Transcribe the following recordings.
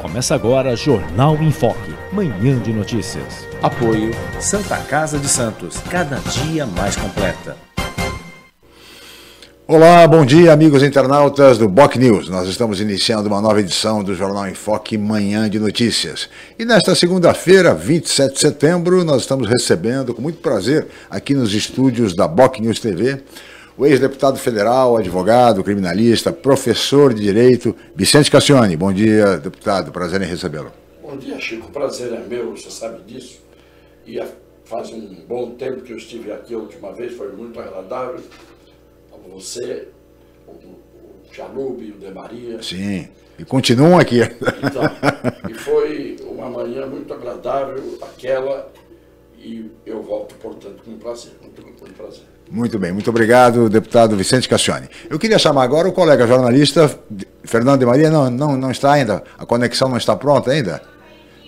Começa agora Jornal em Foque, manhã de notícias. Apoio Santa Casa de Santos, cada dia mais completa. Olá, bom dia, amigos internautas do Boc News. Nós estamos iniciando uma nova edição do Jornal em Foque Manhã de Notícias. E nesta segunda-feira, 27 de setembro, nós estamos recebendo com muito prazer aqui nos estúdios da Boc News TV o ex-deputado federal, advogado, criminalista, professor de direito, Vicente Cassione. Bom dia, deputado. Prazer em recebê-lo. Bom dia, Chico. Prazer é meu, você sabe disso. E faz um bom tempo que eu estive aqui a última vez, foi muito agradável. Você, o, e o De Maria. Sim, e continuam aqui. Então, e foi uma manhã muito agradável aquela, e eu volto, portanto, com prazer, muito com prazer. Muito bem, muito obrigado, deputado Vicente Cassione. Eu queria chamar agora o colega jornalista Fernando de Maria, não, não, não está ainda, a conexão não está pronta ainda?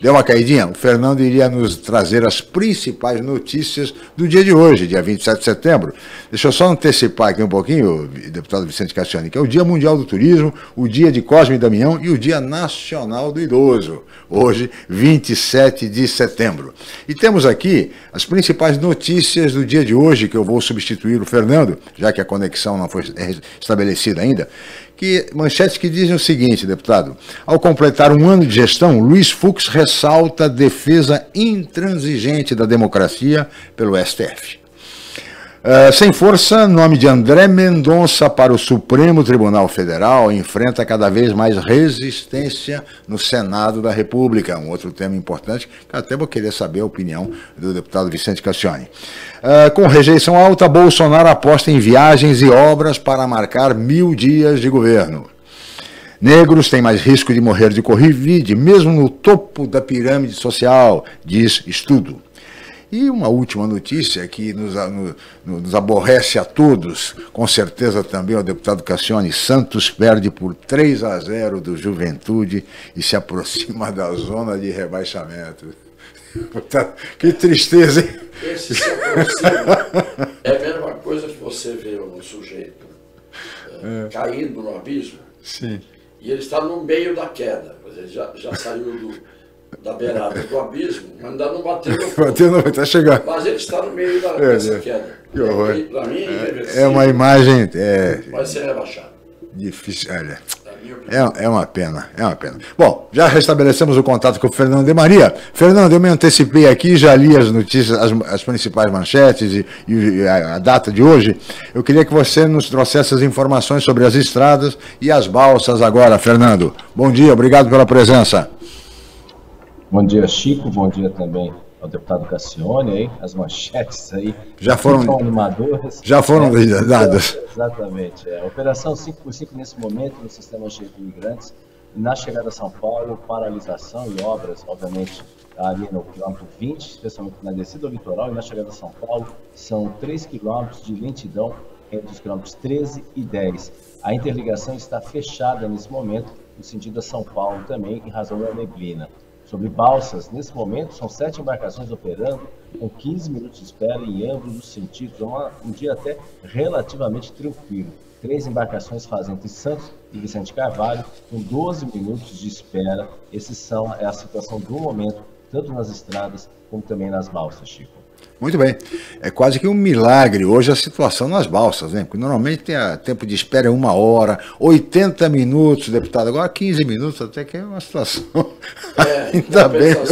Deu uma caidinha? O Fernando iria nos trazer as principais notícias do dia de hoje, dia 27 de setembro. Deixa eu só antecipar aqui um pouquinho, deputado Vicente Cassiani, que é o Dia Mundial do Turismo, o Dia de Cosme e Damião e o Dia Nacional do Idoso, hoje, 27 de setembro. E temos aqui as principais notícias do dia de hoje, que eu vou substituir o Fernando, já que a conexão não foi estabelecida ainda que manchetes que dizem o seguinte, deputado. Ao completar um ano de gestão, Luiz Fux ressalta a defesa intransigente da democracia pelo STF. Uh, sem força, nome de André Mendonça para o Supremo Tribunal Federal enfrenta cada vez mais resistência no Senado da República. Um outro tema importante que até vou querer saber a opinião do deputado Vicente Cassione. Uh, com rejeição alta, Bolsonaro aposta em viagens e obras para marcar mil dias de governo. Negros têm mais risco de morrer de Covid, mesmo no topo da pirâmide social, diz estudo. E uma última notícia que nos, nos, aborrece a todos, com certeza também o deputado Cassione Santos perde por 3 a 0 do Juventude e se aproxima da zona de rebaixamento. Que tristeza, hein? Esse se aproxima. É a mesma coisa que você vê um sujeito é. caindo no abismo. Sim. E ele está no meio da queda. Ele já, já saiu do da beirada do abismo, mas ainda não bateu. Bateu no, está chegando. Mas ele está no meio da, é, dessa é. queda. Que horror. Mim, é, é uma imagem... É, vai ser rebaixado. Difícil, olha. É, é uma pena, é uma pena. Bom, já restabelecemos o contato com o Fernando de Maria. Fernando, eu me antecipei aqui, já li as notícias, as, as principais manchetes e, e a, a, data de hoje. Eu queria que você nos trouxesse as informações sobre as estradas e as balsas agora, Fernando. Bom dia, obrigado pela presença. Bom dia, Chico. Bom dia também ao deputado Cassione aí, as manchetes aí. Já foram animadoras. Já foram é, dadas. Exatamente. É. Operação 5 por 5 nesse momento no sistema cheio de imigrantes. Na chegada a São Paulo, paralisação e obras, obviamente, ali no quilômetro 20, especialmente na descida do litoral, e na chegada a São Paulo, são 3 quilômetros de lentidão entre os quilômetros 13 e 10. A interligação está fechada nesse momento, no sentido a São Paulo também, em razão da neblina sobre balsas. Nesse momento, são sete embarcações operando, com 15 minutos de espera em ambos os sentidos. É um dia até relativamente tranquilo. Três embarcações fazem entre Santos e Vicente Carvalho, com 12 minutos de espera. Esses são é a situação do momento, tanto nas estradas como também nas balsas, Chico. Muito bem. É quase que um milagre hoje a situação nas balsas, né? Porque normalmente tem a tempo de espera é uma hora, 80 minutos, deputado. Agora 15 minutos, até que é uma situação. É, Ainda bem.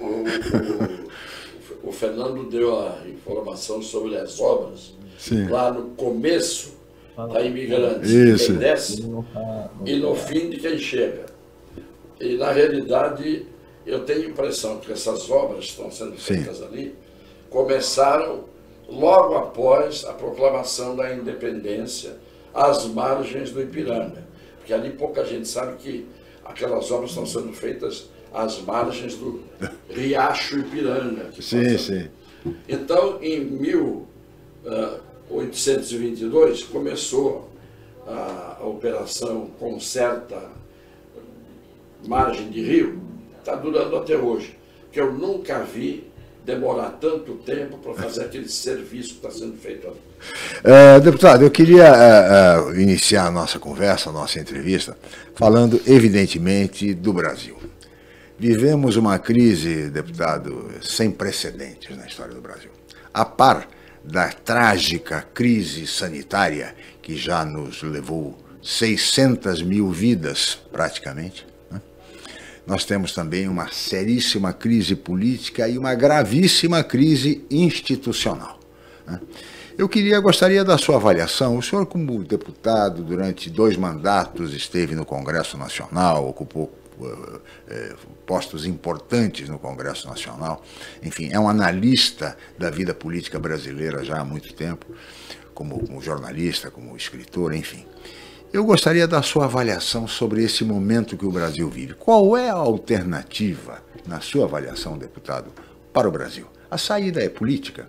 O, o, o, Fernando deu a informação sobre as obras Sim. lá no começo da imigrante. Isso. Quem desce e no fim de quem chega. E na realidade eu tenho a impressão que essas obras estão sendo feitas Sim. ali começaram logo após a proclamação da independência às margens do Ipiranga. Porque ali pouca gente sabe que aquelas obras estão sendo feitas às margens do Riacho Ipiranga. Sim, passa. sim. Então, em 1822, começou a, a operação Conserta Margem de Rio, está durando até hoje, que eu nunca vi demorar tanto tempo para fazer aquele serviço que está sendo feito ali. Uh, deputado, eu queria uh, uh, iniciar a nossa conversa, a nossa entrevista, falando evidentemente do Brasil. Vivemos uma crise, deputado, sem precedentes na história do Brasil. A par da trágica crise sanitária que já nos levou 600 mil vidas, praticamente, nós temos também uma seríssima crise política e uma gravíssima crise institucional. Né? Eu queria, gostaria da sua avaliação. O senhor, como deputado, durante dois mandatos esteve no Congresso Nacional, ocupou é, postos importantes no Congresso Nacional. Enfim, é um analista da vida política brasileira já há muito tempo, como jornalista, como escritor, enfim. Eu gostaria da sua avaliação sobre esse momento que o Brasil vive. Qual é a alternativa, na sua avaliação, deputado, para o Brasil? A saída é política?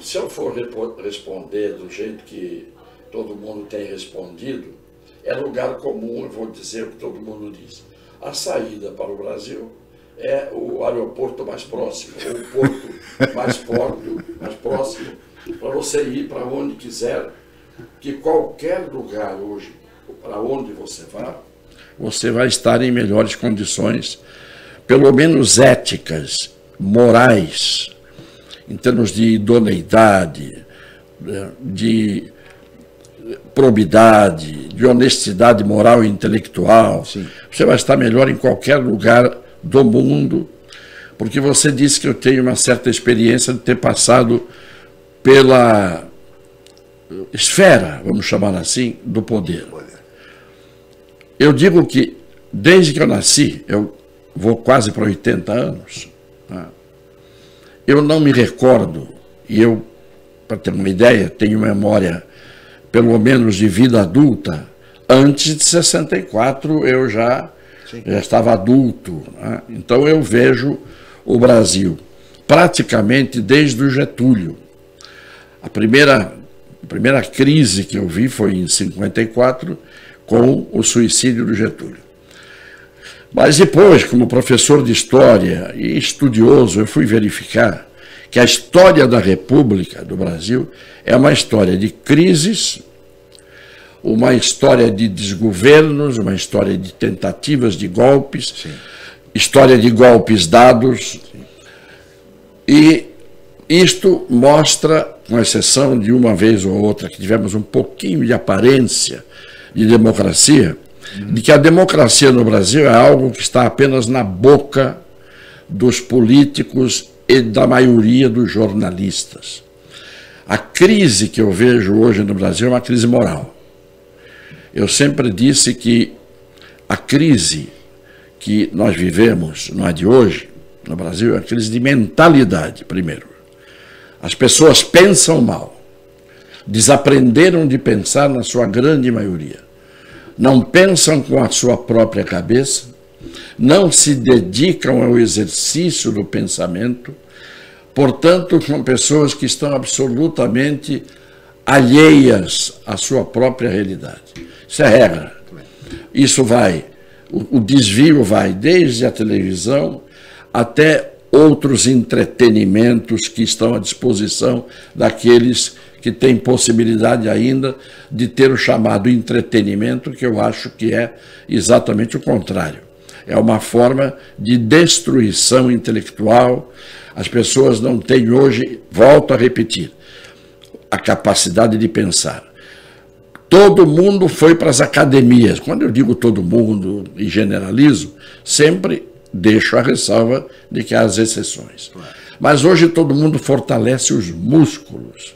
Se eu for responder do jeito que todo mundo tem respondido, é lugar comum, eu vou dizer o que todo mundo diz. A saída para o Brasil é o aeroporto mais próximo, ou o porto mais, porto, mais próximo, para você ir para onde quiser que qualquer lugar hoje, para onde você vá, você vai estar em melhores condições, pelo menos éticas, morais, em termos de idoneidade, né, de probidade, de honestidade moral e intelectual. Sim. Você vai estar melhor em qualquer lugar do mundo, porque você disse que eu tenho uma certa experiência de ter passado pela esfera, vamos chamar assim, do poder. Eu digo que, desde que eu nasci, eu vou quase para 80 anos, né? eu não me recordo, e eu, para ter uma ideia, tenho memória, pelo menos de vida adulta, antes de 64 eu já, já estava adulto. Né? Então eu vejo o Brasil praticamente desde o Getúlio. A primeira a primeira crise que eu vi foi em 54, com o suicídio do Getúlio. Mas depois, como professor de história e estudioso, eu fui verificar que a história da República do Brasil é uma história de crises, uma história de desgovernos, uma história de tentativas de golpes, Sim. história de golpes dados. Sim. E isto mostra, com exceção de uma vez ou outra que tivemos um pouquinho de aparência de democracia, de que a democracia no Brasil é algo que está apenas na boca dos políticos e da maioria dos jornalistas. A crise que eu vejo hoje no Brasil é uma crise moral. Eu sempre disse que a crise que nós vivemos, não é de hoje, no Brasil, é uma crise de mentalidade, primeiro. As pessoas pensam mal. Desaprenderam de pensar na sua grande maioria. Não pensam com a sua própria cabeça, não se dedicam ao exercício do pensamento, portanto, são pessoas que estão absolutamente alheias à sua própria realidade. Isso é regra. Isso vai, o, o desvio vai desde a televisão até outros entretenimentos que estão à disposição daqueles que têm possibilidade ainda de ter o chamado entretenimento, que eu acho que é exatamente o contrário. É uma forma de destruição intelectual. As pessoas não têm hoje, volto a repetir, a capacidade de pensar. Todo mundo foi para as academias. Quando eu digo todo mundo e generalizo, sempre Deixo a ressalva de que há as exceções. Mas hoje todo mundo fortalece os músculos.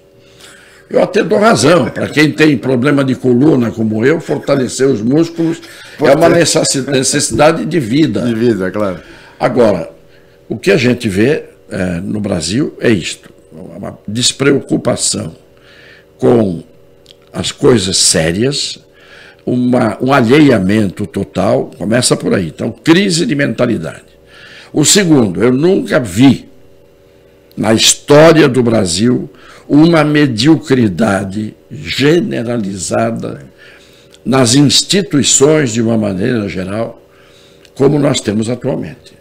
Eu até dou razão. Para quem tem problema de coluna como eu, fortalecer os músculos Pode é uma necessidade de vida. De vida, claro. Agora, o que a gente vê é, no Brasil é isto: uma despreocupação com as coisas sérias, uma, um alheiamento total, começa por aí. Então, crise de mentalidade. O segundo, eu nunca vi na história do Brasil uma mediocridade generalizada nas instituições de uma maneira geral, como nós temos atualmente.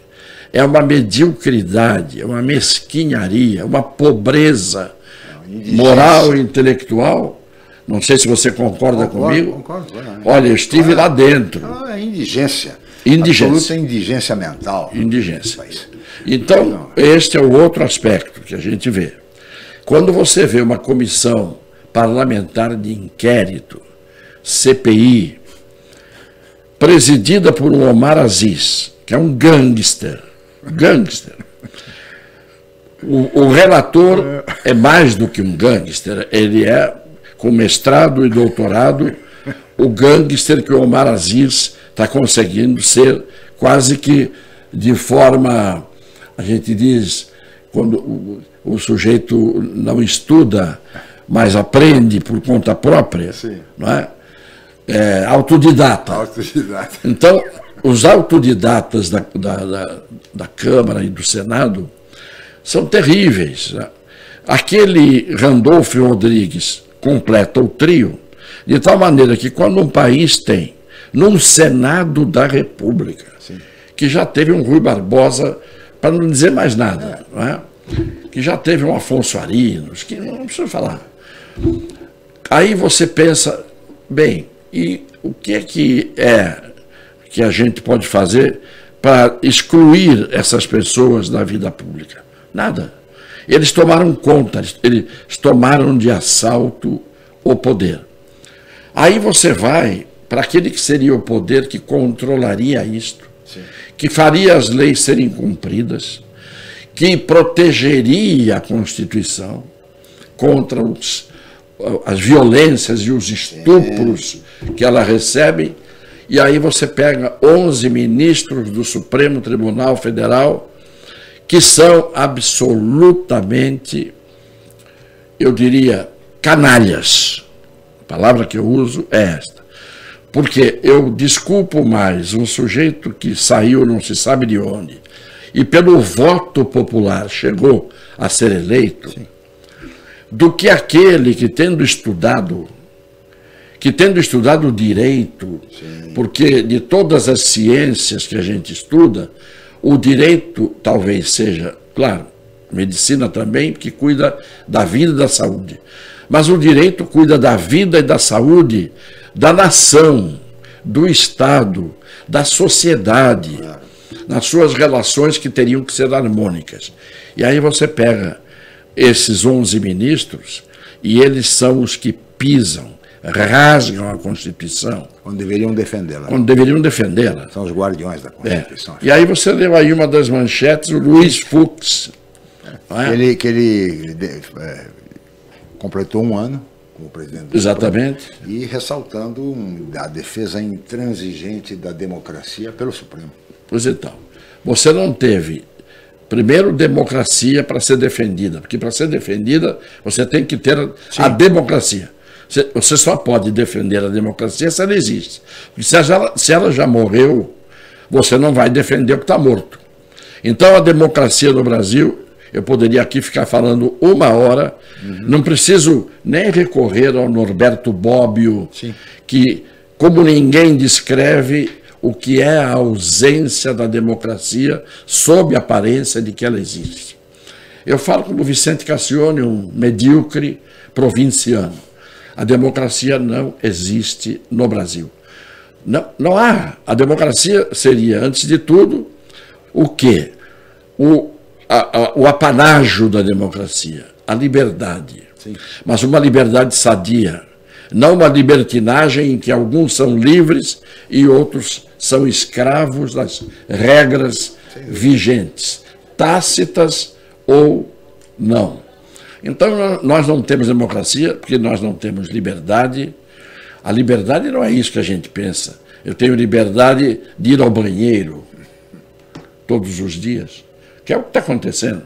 É uma mediocridade, é uma mesquinharia, uma pobreza moral e intelectual. Não sei se você concorda concordo, comigo. Concordo, concordo. Olha, eu estive lá dentro. É indigência. Indigência. Absoluta indigência mental. Indigência. Então, este é o outro aspecto que a gente vê. Quando você vê uma comissão parlamentar de inquérito, CPI, presidida por um Omar Aziz, que é um gangster, gangster. O, o relator é mais do que um gangster, ele é, com mestrado e doutorado, o gangster que o Omar Aziz está conseguindo ser quase que de forma, a gente diz, quando o, o sujeito não estuda, mas aprende por conta própria, Sim. não é? é autodidata. autodidata. Então, os autodidatas da, da, da, da, Câmara e do Senado são terríveis. Né? Aquele Randolfo Rodrigues completa o trio, de tal maneira que quando um país tem num Senado da República, Sim. que já teve um Rui Barbosa, para não dizer mais nada, é. Que já teve um Afonso Arinos, que não precisa falar. Aí você pensa, bem, e o que é que é que a gente pode fazer para excluir essas pessoas da vida pública? Nada. Eles tomaram conta, eles tomaram de assalto o poder. Aí você vai para aquele que seria o poder que controlaria isto, Sim. que faria as leis serem cumpridas, que protegeria a Constituição contra os, as violências e os estupros que ela recebe. E aí você pega 11 ministros do Supremo Tribunal Federal que são absolutamente, eu diria, canalhas. A palavra que eu uso é esta. Porque eu desculpo mais um sujeito que saiu não se sabe de onde e pelo voto popular chegou a ser eleito, Sim. do que aquele que tendo estudado, que tendo estudado direito, Sim. porque de todas as ciências que a gente estuda, o direito talvez seja, claro, medicina também, que cuida da vida e da saúde. Mas o direito cuida da vida e da saúde da nação, do Estado, da sociedade, nas suas relações que teriam que ser harmônicas. E aí você pega esses 11 ministros e eles são os que pisam, rasgam a Constituição. Quando deveriam defendê-la. Quando deveriam defendê-la. São os guardiões da Constituição. É. E aí você leu aí uma das manchetes, o Luiz Fux. É? Ele, que ele é, completou um ano como presidente do Exatamente. Supremo, e ressaltando a defesa intransigente da democracia pelo Supremo. Pois então, você não teve, primeiro, democracia para ser defendida, porque para ser defendida você tem que ter Sim. a democracia. Você só pode defender a democracia se ela existe. Se ela, se ela já morreu, você não vai defender o que está morto. Então a democracia no Brasil eu poderia aqui ficar falando uma hora, uhum. não preciso nem recorrer ao Norberto Bobbio, Sim. que, como ninguém descreve o que é a ausência da democracia sob a aparência de que ela existe. Eu falo como Vicente Cassione, um medíocre provinciano. A democracia não existe no Brasil. Não, não há. A democracia seria, antes de tudo, o quê? O a, a, o apanágio da democracia, a liberdade. Sim. Mas uma liberdade sadia, não uma libertinagem em que alguns são livres e outros são escravos das regras vigentes, tácitas ou não. Então nós não temos democracia porque nós não temos liberdade. A liberdade não é isso que a gente pensa. Eu tenho liberdade de ir ao banheiro todos os dias que é o que está acontecendo.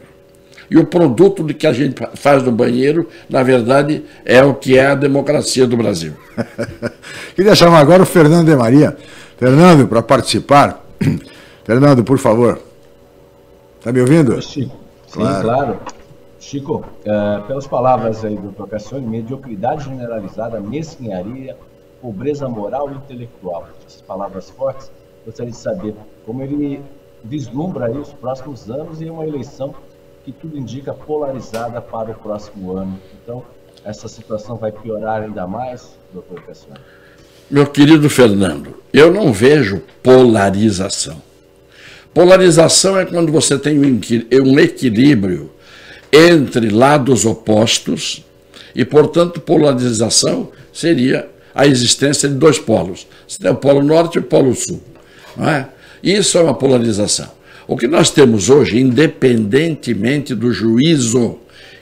e o produto do que a gente faz no banheiro, na verdade, é o que é a democracia do Brasil. Queria chamar agora o Fernando de Maria. Fernando, para participar. Fernando, por favor. Está me ouvindo? Sim, claro. claro. Chico, uh, pelas palavras aí do Cassione, mediocridade generalizada, mesquinharia, pobreza moral e intelectual. Essas palavras fortes, gostaria de saber como ele vislumbra aí os próximos anos e uma eleição que tudo indica polarizada para o próximo ano. Então, essa situação vai piorar ainda mais, doutor Cassiano? Meu querido Fernando, eu não vejo polarização. Polarização é quando você tem um equilíbrio entre lados opostos e, portanto, polarização seria a existência de dois polos. O polo norte e o polo sul. Não é? Isso é uma polarização. O que nós temos hoje, independentemente do juízo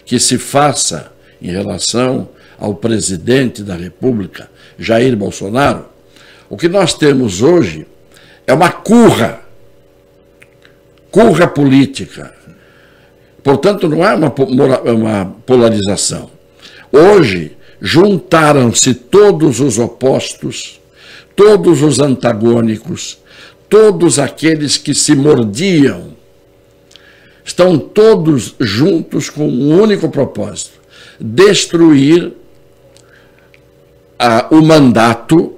que se faça em relação ao presidente da República, Jair Bolsonaro, o que nós temos hoje é uma curra, curra política. Portanto, não é uma, uma polarização. Hoje, juntaram-se todos os opostos, todos os antagônicos, todos aqueles que se mordiam, estão todos juntos com um único propósito: destruir a, o mandato,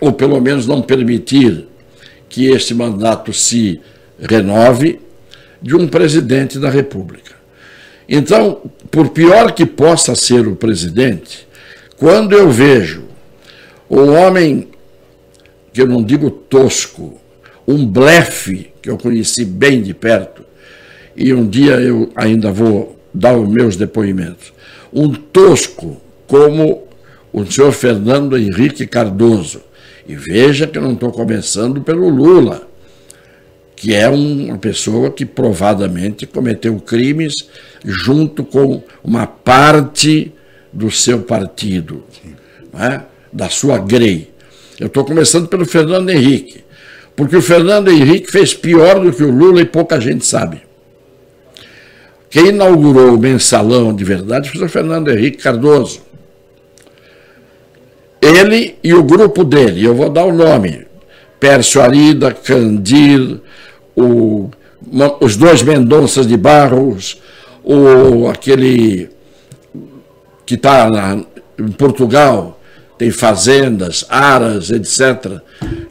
ou pelo menos não permitir que este mandato se renove, de um presidente da República. Então, por pior que possa ser o presidente, quando eu vejo o homem que eu não digo tosco, um blefe que eu conheci bem de perto, e um dia eu ainda vou dar os meus depoimentos. Um tosco como o senhor Fernando Henrique Cardoso. E veja que eu não estou começando pelo Lula, que é uma pessoa que provadamente cometeu crimes junto com uma parte do seu partido, é? da sua grei. Eu estou começando pelo Fernando Henrique, porque o Fernando Henrique fez pior do que o Lula e pouca gente sabe. Quem inaugurou o mensalão de verdade foi o Fernando Henrique Cardoso. Ele e o grupo dele, eu vou dar o nome: Pércio Arida, Candir, o, os dois Mendonças de Barros, o, aquele que está em Portugal, tem fazendas, aras, etc.,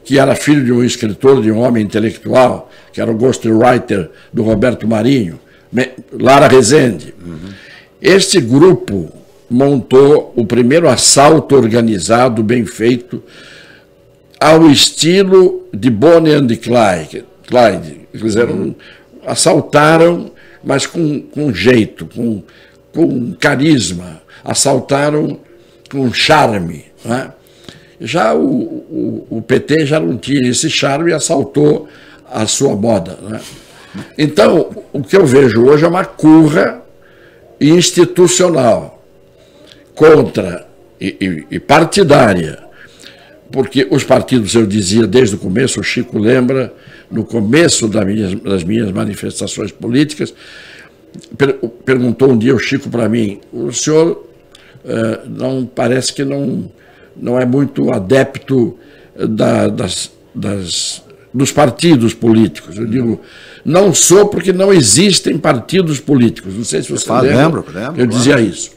que era filho de um escritor, de um homem intelectual, que era o ghostwriter do Roberto Marinho, Lara Rezende. Uhum. Este grupo montou o primeiro assalto organizado, bem feito, ao estilo de Bonnie and Clyde. Clyde. Fizeram, assaltaram, mas com, com jeito, com, com carisma. Assaltaram com charme. Né? Já o, o, o, PT já não tinha esse charme e assaltou a sua moda. Né? Então, o que eu vejo hoje é uma curra institucional contra e, e, e partidária, porque os partidos, eu dizia desde o começo, o Chico lembra, no começo das minhas, das minhas manifestações políticas, per, perguntou um dia o Chico para mim, o senhor uh, não parece que não, não é muito adepto da, das, das, dos partidos políticos. Eu digo, não sou porque não existem partidos políticos. Não sei se você fala, lembra. Lembro, lembro, eu dizia isso.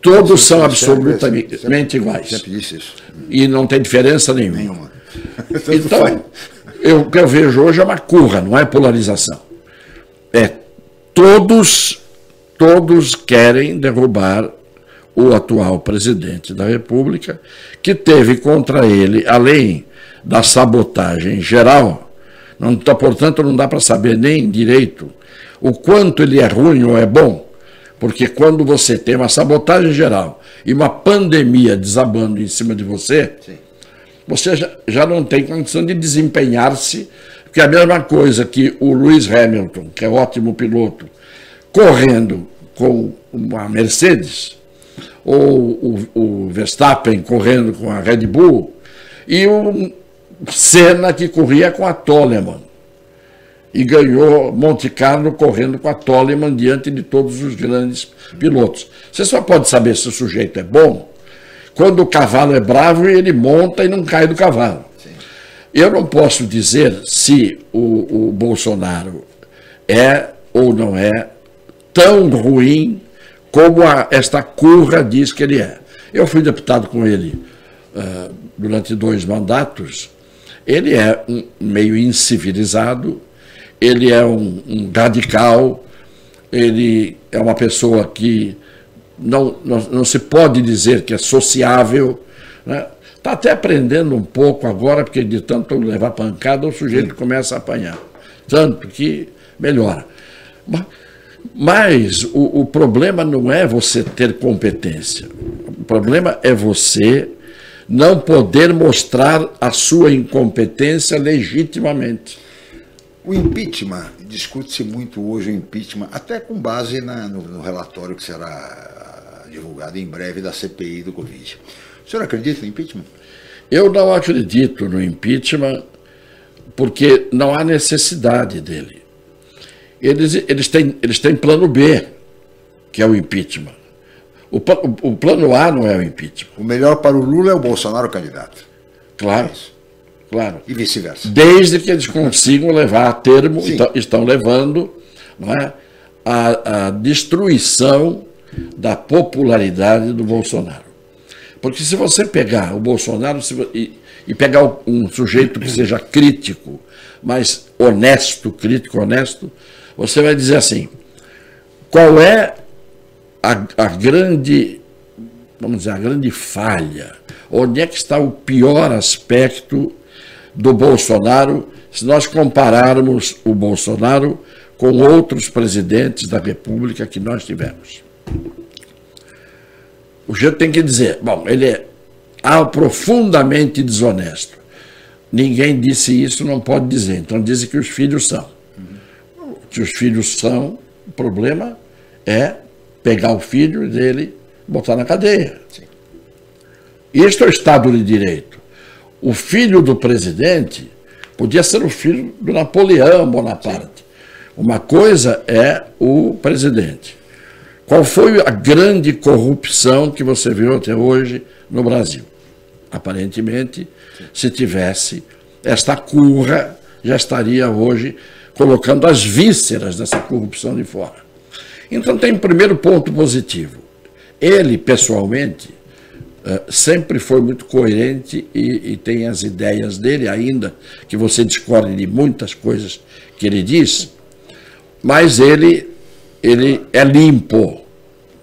Todos são absolutamente sempre, iguais. Sempre disse isso. E não tem diferença nenhuma. nenhuma. então, eu, o que eu vejo hoje é uma curra, não é polarização. É todos, todos querem derrubar o atual presidente da República, que teve contra ele, além da sabotagem geral, não, tá, portanto, não dá para saber nem direito o quanto ele é ruim ou é bom, porque quando você tem uma sabotagem geral e uma pandemia desabando em cima de você, Sim. Você já, não tem condição de desempenhar-se, que é a mesma coisa que o Lewis Hamilton, que é ótimo piloto, correndo com uma Mercedes, ou o, o Verstappen correndo com a Red Bull, e o Senna que corria com a Toleman. e ganhou Monte Carlo correndo com a Toleman diante de todos os grandes pilotos. Você só pode saber se o sujeito é bom quando o cavalo é bravo ele monta e não cai do cavalo. Eu não posso dizer se o, o Bolsonaro é ou não é tão ruim como a, esta curra diz que ele é. Eu fui deputado com ele uh, durante dois mandatos. Ele é um meio incivilizado, ele é um, um radical, ele é uma pessoa que não, não, não, se pode dizer que é sociável. Está né? Tá até aprendendo um pouco agora, porque de tanto levar pancada, o sujeito Sim. começa a apanhar. Tanto que melhora. Mas, mas o, o problema não é você ter competência. O problema é você não poder mostrar a sua incompetência legitimamente. O impeachment, discute-se muito hoje o impeachment, até com base na, no, no, relatório que será divulgado em breve da CPI do Covid. O senhor acredita no impeachment? Eu não acredito no impeachment porque não há necessidade dele. Eles, eles, têm, eles têm plano B, que é o impeachment. O, o, o plano A não é o impeachment. O melhor para o Lula é o Bolsonaro candidato. Claro. É Claro. E vice-versa. Desde que eles consigam levar a termo, então, estão levando não é, a, a destruição da popularidade do Bolsonaro. Porque se você pegar o Bolsonaro e, e, pegar um sujeito que seja crítico, mas honesto, crítico honesto, você vai dizer assim: qual é a, a grande, vamos dizer, a grande falha? Onde é que está o pior aspecto do Bolsonaro se nós compararmos o Bolsonaro com outros presidentes da República que nós tivemos. O jeito tem que dizer, bom, ele é profundamente desonesto. Ninguém disse isso, não pode dizer. Então dizem que os filhos são. Que os filhos são, o problema é pegar o filho dele e botar na cadeia. Sim. Isto é o Estado de Direito. O filho do presidente podia ser o filho do Napoleão Bonaparte. Uma coisa é o presidente. Qual foi a grande corrupção que você viu até hoje no Brasil? Aparentemente, se tivesse esta curra, já estaria hoje colocando as vísceras dessa corrupção de fora. Então, tem um primeiro ponto positivo. Ele, pessoalmente, eh, sempre foi muito coerente e, e, tem as ideias dele, ainda que você discorde de muitas coisas que ele diz, mas ele, ele é limpo.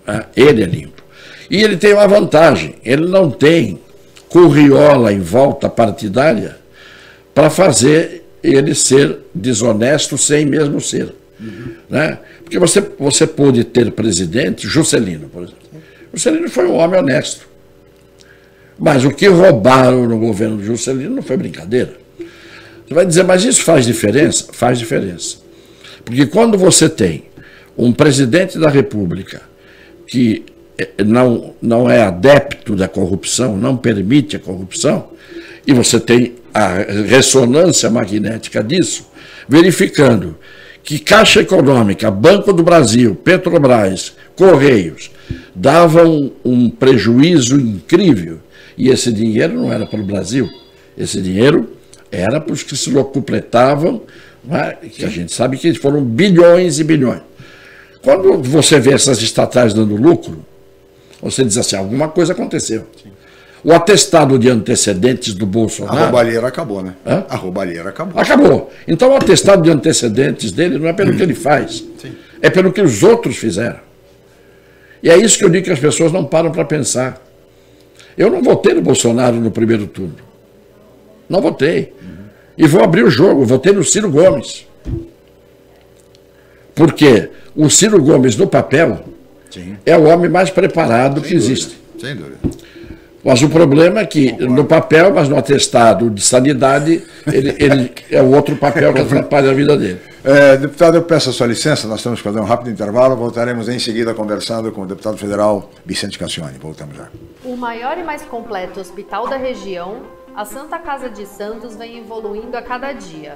Né? Ele é limpo. E ele tem uma vantagem: ele não tem curriola em volta partidária para fazer ele ser desonesto sem mesmo ser. Uhum. Né? Porque você, você pôde ter presidente, Juscelino, por exemplo. Juscelino foi um homem honesto. Mas o que roubaram no governo de Juscelino não foi brincadeira. Você vai dizer, mas isso faz diferença? Faz diferença. Porque quando você tem um presidente da República que eh, não, não é adepto da corrupção, não permite a corrupção, e você tem a ressonância magnética disso, verificando que Caixa Econômica, Banco do Brasil, Petrobras, Correios davam um prejuízo incrível e esse dinheiro não era para o Brasil, esse dinheiro era para os que se locupletavam, é? que a gente sabe que foram bilhões e bilhões. Quando você vê essas estatais dando lucro, você diz assim, alguma coisa aconteceu. Sim. O atestado de antecedentes do Bolsonaro. A roubalheira acabou, né? Hã? A roubalheira acabou. Acabou. Então o atestado de antecedentes dele não é pelo que ele faz, Sim. é pelo que os outros fizeram. E é isso que eu digo que as pessoas não param para pensar. Eu não votei no Bolsonaro no primeiro turno. Não votei. E vou abrir o jogo, votei no Ciro Gomes. Porque o Ciro Gomes, no papel, Sim. é o homem mais preparado Sem que dúvida. existe. Sem dúvida. Mas o problema é que Concordo. no papel, mas no atestado de sanidade, ele, ele é o outro papel que atrapalha a vida dele. É, deputado, eu peço a sua licença, nós temos que fazer um rápido intervalo, voltaremos em seguida conversando com o deputado federal Vicente Cassione. Voltamos já. O maior e mais completo hospital da região, a Santa Casa de Santos vem evoluindo a cada dia,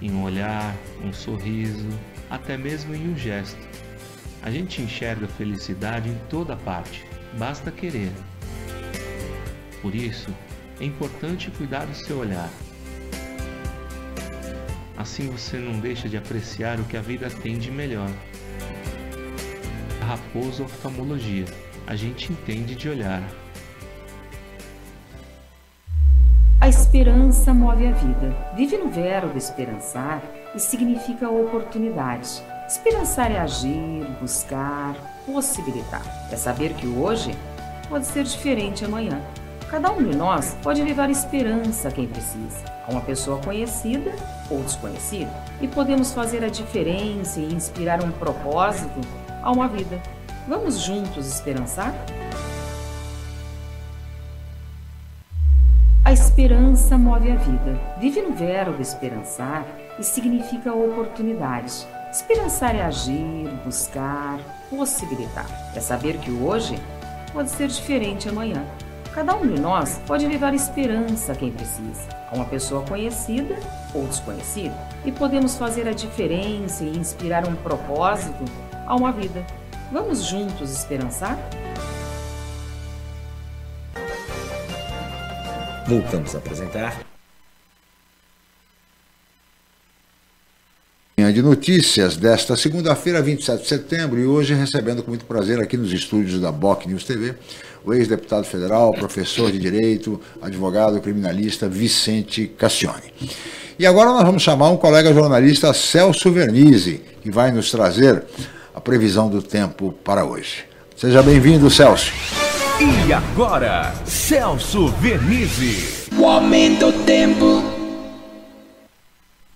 em um olhar, um sorriso, até mesmo em um gesto. A gente enxerga felicidade em toda parte, basta querer. Por isso, é importante cuidar do seu olhar. Assim você não deixa de apreciar o que a vida tem de melhor. Raposo Oftalmologia, a gente entende de olhar. Esperança move a vida. Vive no verbo esperançar e significa oportunidade. Esperançar é agir, buscar, possibilitar. É saber que hoje pode ser diferente amanhã. Cada um de nós pode levar esperança a quem precisa, a uma pessoa conhecida ou desconhecida, e podemos fazer a diferença e inspirar um propósito a uma vida. Vamos juntos esperançar? Esperança move a vida. Vive no verbo esperançar e significa oportunidade. Esperançar é agir, buscar, possibilitar. É saber que hoje pode ser diferente amanhã. Cada um de nós pode levar esperança a quem precisa, a uma pessoa conhecida ou desconhecida, e podemos fazer a diferença e inspirar um propósito a uma vida. Vamos juntos esperançar? Voltamos a apresentar de notícias desta segunda-feira, 27 de setembro, e hoje recebendo com muito prazer aqui nos estúdios da BOC News TV o ex-deputado federal, professor de direito, advogado criminalista Vicente Cassione. E agora nós vamos chamar um colega jornalista, Celso Vernizzi, que vai nos trazer a previsão do tempo para hoje. Seja bem-vindo, Celso. E agora, Celso Vernizzi. O aumento do tempo.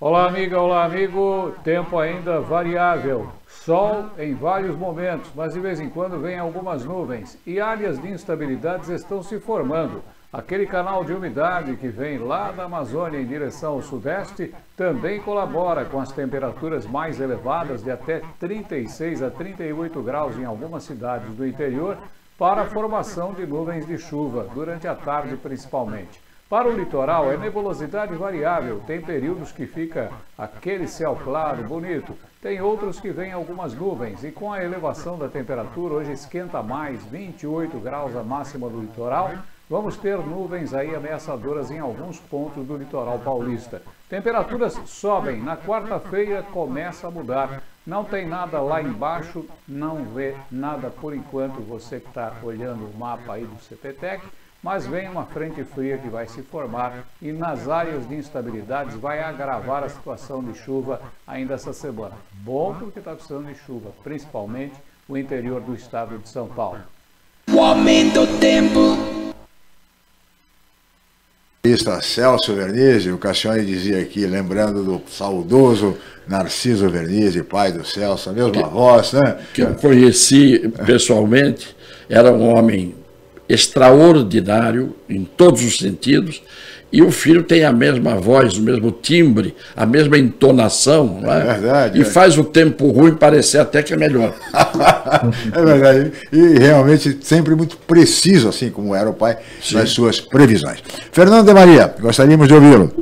Olá, amiga, olá, amigo. Tempo ainda variável. Sol em vários momentos, mas de vez em quando vem algumas nuvens e áreas de instabilidades estão se formando. Aquele canal de umidade que vem lá da Amazônia em direção ao sudeste também colabora com as temperaturas mais elevadas de até 36 a 38 graus em algumas cidades do interior para a formação de nuvens de chuva, durante a tarde principalmente. Para o litoral, é nebulosidade variável, tem períodos que fica aquele céu claro, bonito, tem outros que vem algumas nuvens, e com a elevação da temperatura, hoje esquenta mais, 28 graus a máxima do litoral, vamos ter nuvens aí ameaçadoras em alguns pontos do litoral paulista. Temperaturas sobem, na quarta-feira começa a mudar. Não tem nada lá embaixo, não vê nada por enquanto, você que está olhando o mapa aí do CPTEC, mas vem uma frente fria que vai se formar e nas áreas de instabilidades vai agravar a situação de chuva ainda essa semana. Bom porque está precisando de chuva, principalmente o interior do estado de São Paulo. O aumento do tempo. Está Celso Vernizzi, o Cassione dizia aqui, lembrando do saudoso Narciso Vernizzi, pai do Celso, a mesma que, voz, né? Que eu conheci pessoalmente, era um homem extraordinário em todos os sentidos, e o filho tem a mesma voz, o mesmo timbre, a mesma entonação, é? é verdade. E é. faz o tempo ruim parecer até que é melhor. é verdade. E realmente sempre muito preciso, assim como era o pai, Sim. nas suas previsões. Fernando de Maria, gostaríamos de ouvi-lo.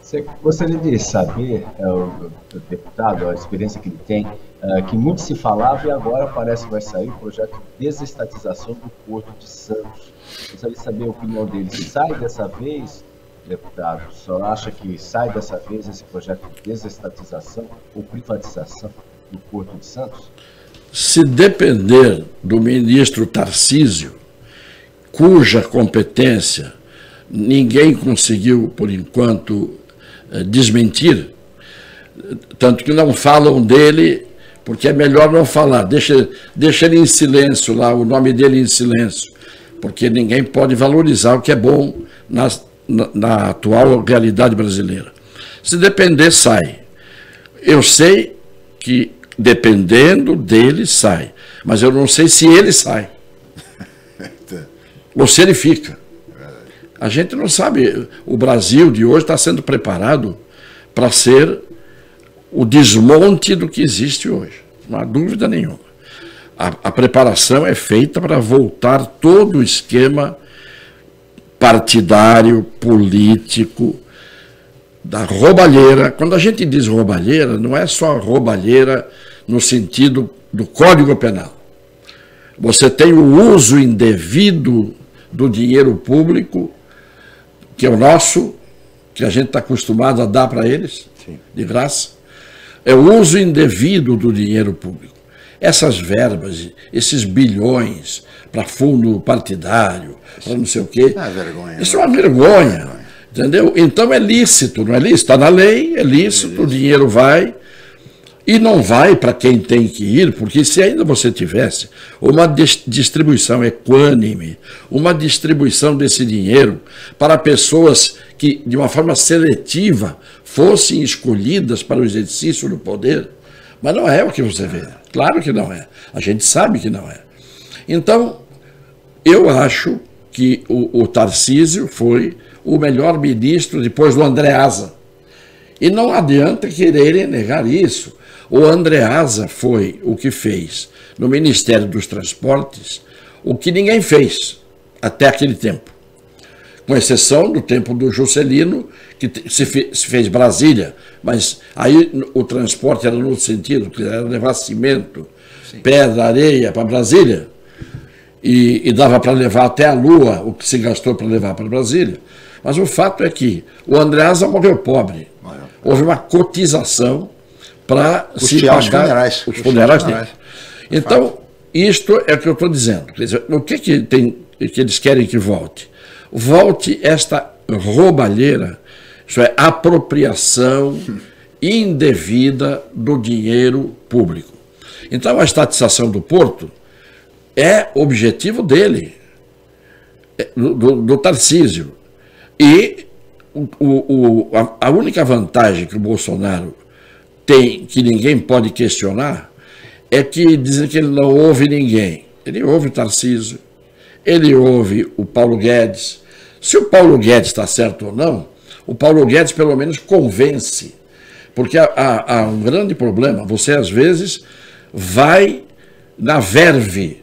Você gostaria de saber, é, deputado, a experiência que ele tem, é, que muito se falava e agora parece que vai sair o projeto de desestatização do Porto de Santos. Gostaria de saber a opinião dele. Se sai dessa vez deputado, senhor acha que sai dessa vez esse projeto de desestatização ou privatização do Porto de Santos? Se depender do ministro Tarcísio, cuja competência ninguém conseguiu, por enquanto, eh, desmentir, tanto que não falam dele, porque é melhor não falar, deixa, deixa ele em silêncio lá, o nome dele em silêncio, porque ninguém pode valorizar o que é bom na, na, na atual realidade brasileira. Se depender, sai. Eu sei que dependendo dele, sai, mas eu não sei se ele sai ou se ele fica. A gente não sabe. O Brasil de hoje está sendo preparado para ser o desmonte do que existe hoje. Não há dúvida nenhuma. A, a preparação é feita para voltar todo o esquema partidário, político, da roubalheira. Quando a gente diz roubalheira, não é só roubalheira no sentido do Código Penal. Você tem o uso indevido do dinheiro público que é o nosso, que a gente está acostumado a dar para eles, Sim. de graça, é o uso indevido do dinheiro público. Essas verbas, esses bilhões para fundo partidário, para não sei o quê. É vergonha, isso é uma vergonha. Entendeu? Então é lícito, não é lícito? Está na lei, é lícito, é o dinheiro vai e não vai para quem tem que ir, porque se ainda você tivesse uma distribuição equânime, uma distribuição desse dinheiro para pessoas que, de uma forma seletiva, fossem escolhidas para o exercício do poder, mas não é o que você vê. Claro que não é. A gente sabe que não é. Então, eu acho que o, o Tarcísio foi o melhor ministro depois do Andreasa. E não adianta quererem negar isso. O Andreasa foi o que fez no Ministério dos Transportes o que ninguém fez até aquele tempo. Com exceção do tempo do Juscelino, que se fez Brasília, mas aí o transporte era no sentido que era levar cimento, Sim. pedra, areia para Brasília, e, e dava para levar até a Lua o que se gastou para levar para Brasília. Mas o fato é que o Andreasa morreu pobre. Houve uma cotização para se pagar os funerais. Os funerais, funerais. Então, isto é o que eu estou dizendo. Dizer, o que, que, tem, que eles querem que volte? Volte esta roubalheira, isso é, apropriação indevida do dinheiro público. Então, a estatização do porto é objetivo dele, é, do, do Tarcísio. E o, o, a, a única vantagem que o Bolsonaro tem, que ninguém pode questionar, é que dizem que ele não ouve ninguém. Ele ouve o Tarcísio, ele ouve o Paulo Guedes. Se o Paulo Guedes está certo ou não, o Paulo Guedes pelo menos convence. Porque há, há, um grande problema. Você, às vezes, vai na verve,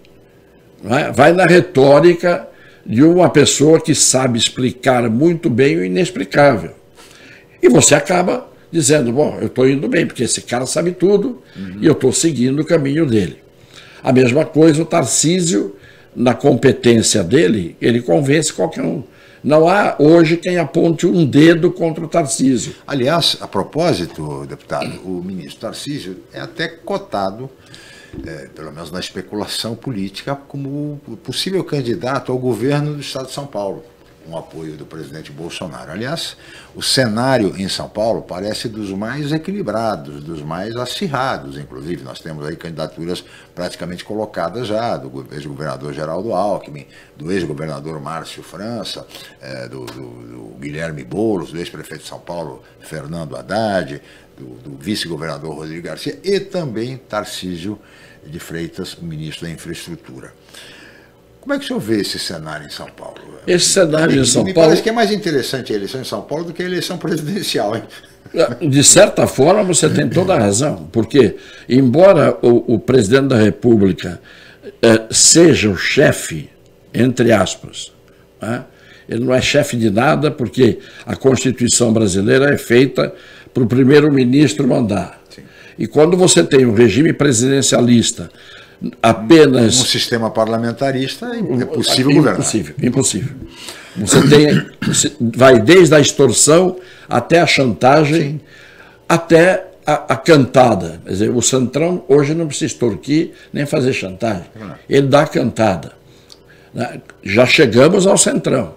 é? vai na retórica de uma pessoa que sabe explicar muito bem o inexplicável. E você acaba dizendo: bom, eu estou indo bem, porque esse cara sabe tudo uhum. e eu estou seguindo o caminho dele. A mesma coisa o Tarcísio, na competência dele, ele convence qualquer um. Não há hoje quem aponte um dedo contra o Tarcísio. Aliás, a propósito, deputado, o ministro Tarcísio é até cotado, é, pelo menos na especulação política, como possível candidato ao governo do estado de São Paulo um apoio do presidente Bolsonaro. Aliás, o cenário em São Paulo parece dos mais equilibrados, dos mais acirrados, inclusive. Nós temos aí candidaturas praticamente colocadas já, do ex-governador Geraldo Alckmin, do ex-governador Márcio França, é, do, do, do, Guilherme Boulos, do ex-prefeito de São Paulo Fernando Haddad, do, do vice-governador Rodrigo Garcia e também Tarcísio de Freitas, ministro da Infraestrutura. Como é que o senhor vê esse cenário em São Paulo? Esse cenário em São me Paulo. Parece que é mais interessante a eleição em São Paulo do que a eleição presidencial, hein? De certa forma, você tem toda a razão, porque, embora o, o presidente da República eh, seja o chefe, entre aspas, né, ele não é chefe de nada, porque a Constituição brasileira é feita para o primeiro-ministro mandar. Sim. E quando você tem um regime presidencialista apenas. Um sistema parlamentarista é possível é governar. Impossível, impossível. Você tem. Você vai desde a extorsão até a chantagem, até a, a, cantada. Quer dizer, o Centrão hoje não precisa extorquir nem fazer chantagem. Ele dá cantada. Né? Já chegamos ao Centrão.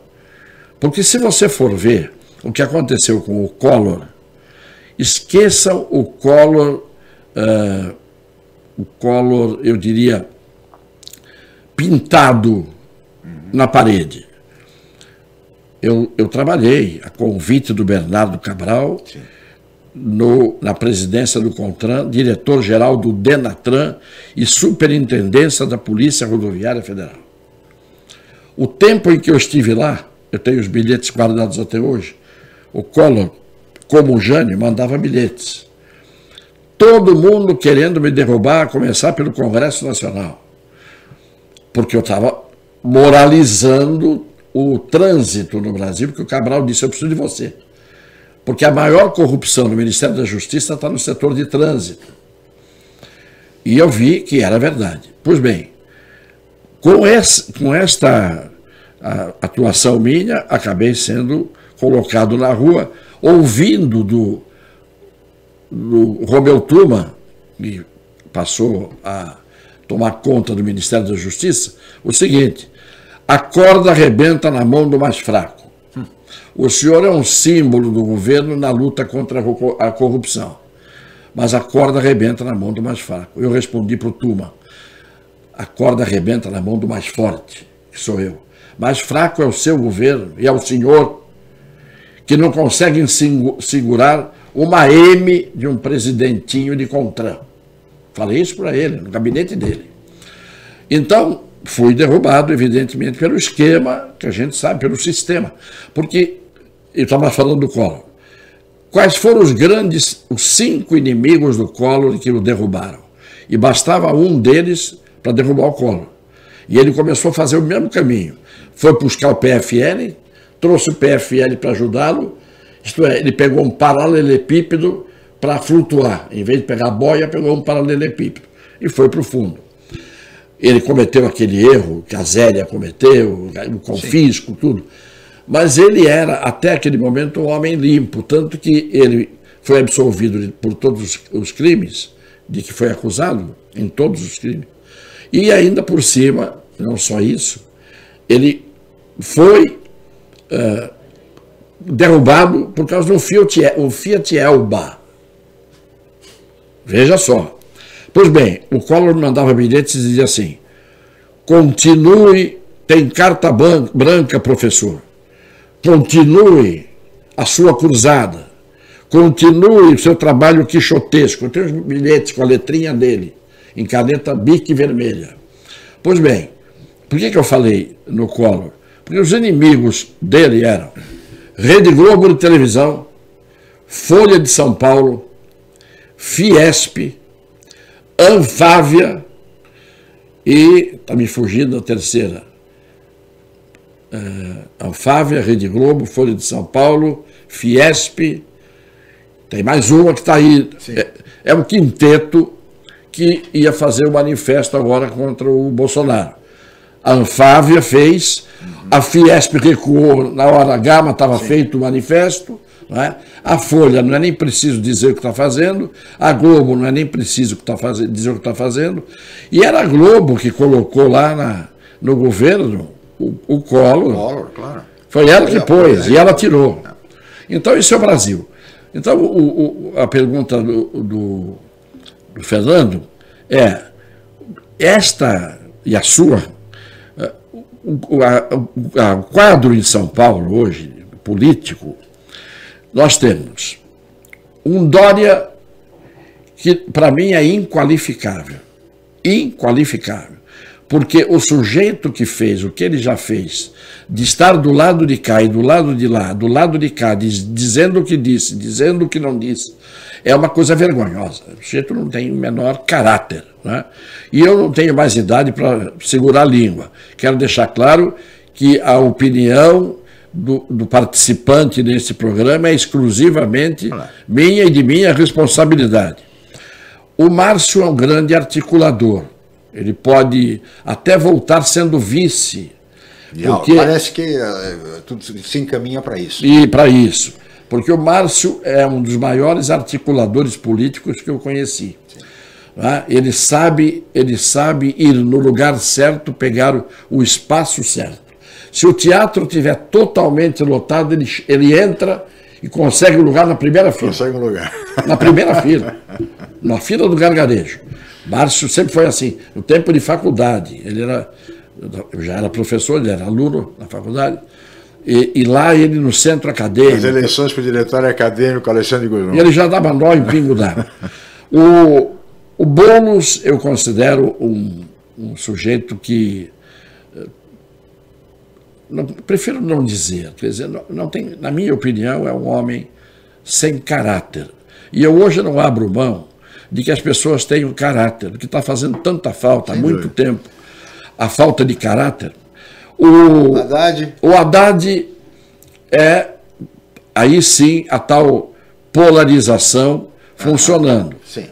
Porque se você for ver o que aconteceu com o Collor, esqueçam o Collor, uh, o Collor, eu diria, pintado na parede. Eu, eu trabalhei a convite do Bernardo Cabral. No, na presidência do CONTRAN, diretor-geral do DENATRAN e superintendência da Polícia Rodoviária Federal. O tempo em que eu estive lá, eu tenho os bilhetes guardados até hoje, o Collor, como o Jânio, mandava bilhetes. Todo mundo querendo me derrubar, a começar pelo Congresso Nacional. Porque eu estava moralizando o trânsito no Brasil, porque o Cabral disse: Eu preciso de você. Porque a maior corrupção no Ministério da Justiça está no setor de trânsito. E eu vi que era verdade. Pois bem, com, com esta atuação minha, acabei sendo colocado na rua, ouvindo do, do Romeu Tuma, que passou a tomar conta do Ministério da Justiça, o seguinte: a corda arrebenta na mão do mais fraco. O senhor é um símbolo do governo na luta contra a corrupção. Mas a corda arrebenta na mão do mais fraco. Eu respondi para o Tuma: a corda arrebenta na mão do mais forte, que sou eu. Mais fraco é o seu governo e é o senhor que não consegue segurar uma M de um presidentinho de Contran. Falei isso para ele, no gabinete dele. Então, fui derrubado, evidentemente, pelo esquema que a gente sabe, pelo sistema. Porque eu estava falando do Collor. Quais foram os grandes, os cinco inimigos do Collor que o derrubaram? E bastava um deles para derrubar o Collor. E ele começou a fazer o mesmo caminho. Foi buscar o PFL, trouxe o PFL para ajudá-lo, isto é, ele pegou um paralelepípedo para flutuar. Em vez de pegar a boia, pegou um paralelepípedo e foi para o fundo. Ele cometeu aquele erro que a Zélia cometeu, o confisco, Sim. tudo. Mas ele era, até aquele momento, um homem limpo, tanto que ele foi absolvido por todos os crimes de que foi acusado, em todos os crimes. E ainda por cima, não só isso, ele foi uh, derrubado por causa do Fiat, o Fiat Elba. Veja só. Pois bem, o Collor mandava bilhetes e dizia assim: continue, tem carta branca, professor continue a sua cruzada, continue o seu trabalho quixotesco. Eu tenho os bilhetes com a letrinha dele, em caneta bique vermelha. Pois bem, por que, que eu falei no Collor? Porque os inimigos dele eram Rede Globo de televisão, Folha de São Paulo, Fiesp, Anfávia e, está me fugindo a terceira, uh, Alfávia, Rede Globo, Folha de São Paulo, Fiesp, tem mais uma que está aí. É, é um quinteto que ia fazer o manifesto agora contra o Bolsonaro. A Anfávia fez, a Fiesp recuou na hora H, mas estava feito o manifesto. É? A Folha não é nem preciso dizer o que está fazendo, a Globo não é nem preciso que tá fazendo, dizer o que está fazendo. E era a Globo que colocou lá na, no governo o, o Collor. Collor claro. Foi ela que pôs e ela tirou. Então, isso é o Brasil. Então, o, o, a pergunta do, do, do, Fernando é: esta e a sua, o, a, o quadro em São Paulo hoje, político, nós temos um Dória que, para mim, é inqualificável. Inqualificável porque o sujeito que fez o que ele já fez, de estar do lado de cá e do lado de lá, do lado de cá, diz, dizendo o que disse, dizendo o que não disse, é uma coisa vergonhosa. O sujeito não tem o menor caráter. Né? E eu não tenho mais idade para segurar a língua. Quero deixar claro que a opinião do, do participante nesse programa é exclusivamente minha e de minha responsabilidade. O Márcio é um grande articulador Ele pode até voltar sendo vice. Porque... Parece que uh, tudo se encaminha para isso. E para isso. Porque o Márcio é um dos maiores articuladores políticos que eu conheci. Né? Ele, sabe, ele sabe ir no lugar certo, pegar o, espaço certo. Se o teatro estiver totalmente lotado, ele, ele entra e consegue um lugar na primeira fila. Consegue um lugar. Na primeira fila. Na fila do gargarejo. Márcio sempre foi assim. No tempo de faculdade, ele era, eu já era professor, ele era aluno na faculdade. E, e, lá ele no centro acadêmico. As eleições para o diretório acadêmico, Alexandre Guzmão. E ele já dava nó em pingo d'água. o, o Boulos eu considero um, um sujeito que. Eh, não, prefiro não dizer, quer dizer, não, não tem, na minha opinião, é um homem sem caráter. E eu hoje não abro mão de que as pessoas tenham caráter, que está fazendo tanta falta há muito tempo, a falta de caráter. O Haddad. o Haddad é, aí sim, a tal polarização funcionando. Sim.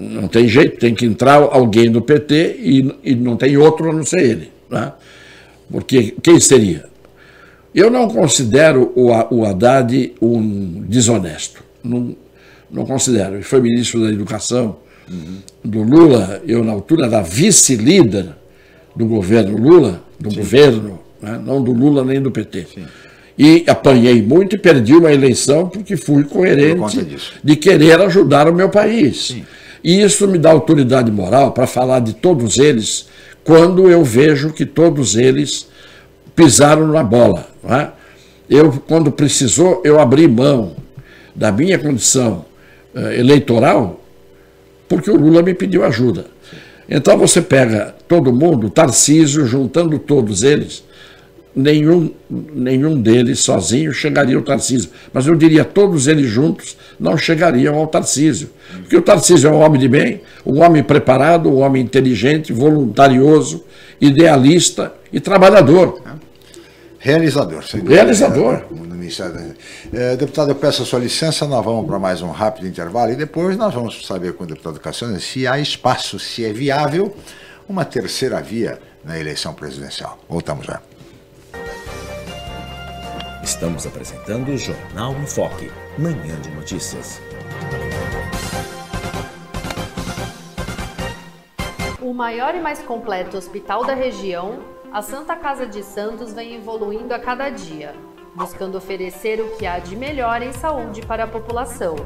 Não tem jeito, tem que entrar alguém do PT e, e não tem outro a não ser ele. Né? Porque quem seria? Eu não considero o, o Haddad um desonesto. Não, não considero. Ele foi ministro da Educação uhum. do Lula, eu, na altura, da vice-líder do governo Lula, do Sim. governo, né? não do Lula nem do PT. Sim. E apanhei muito e perdi uma eleição porque fui coerente de querer ajudar o meu país. Sim. E isso me dá autoridade moral para falar de todos eles quando eu vejo que todos eles pisaram na bola. É? Eu, quando precisou, eu abri mão da minha condição uh, eleitoral porque o Lula me pediu ajuda. Então você pega todo mundo, Tarcísio, juntando todos eles, nenhum, nenhum deles sozinho chegaria ao Tarcísio. Mas eu diria, todos eles juntos não chegariam ao Tarcísio. Porque o Tarcísio é um homem de bem, um homem preparado, um homem inteligente, voluntarioso, idealista e trabalhador. Realizador. Realizador. É, deputado, eu peço a sua licença, nós vamos para mais um rápido intervalo e depois nós vamos saber com o deputado Cassiano se há espaço, se é viável uma terceira via na eleição presidencial. Voltamos já. Estamos apresentando o Jornal em Foque, manhã de notícias. O maior e mais completo hospital da região a Santa Casa de Santos vem evoluindo a cada dia, buscando oferecer o que há de melhor em saúde para a população.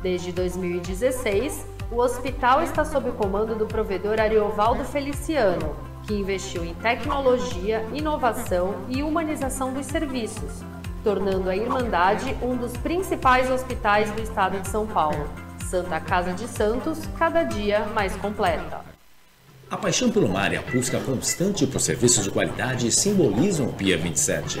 Desde 2016, o hospital está sob o comando do provedor Ariovaldo Feliciano, que investiu em tecnologia, inovação e humanização dos serviços, tornando a Irmandade um dos principais hospitais do estado de São Paulo. Santa Casa de Santos, cada dia mais completa. A paixão pelo mar e a busca constante por serviços de qualidade simbolizam o Pia 27.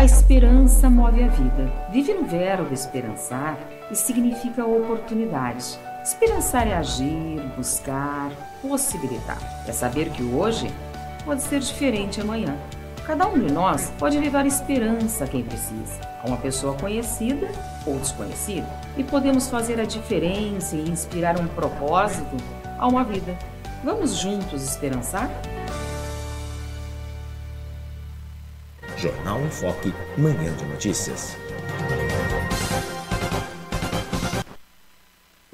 A esperança move a vida. Vive no verbo esperançar e significa oportunidade. Esperançar é agir, buscar, possibilitar. É saber que hoje pode ser diferente amanhã. Cada um de nós pode levar esperança a quem precisa, a uma pessoa conhecida ou desconhecida, e podemos fazer a diferença e inspirar um propósito a uma vida. Vamos juntos esperançar? Jornal em Foque, manhã de notícias.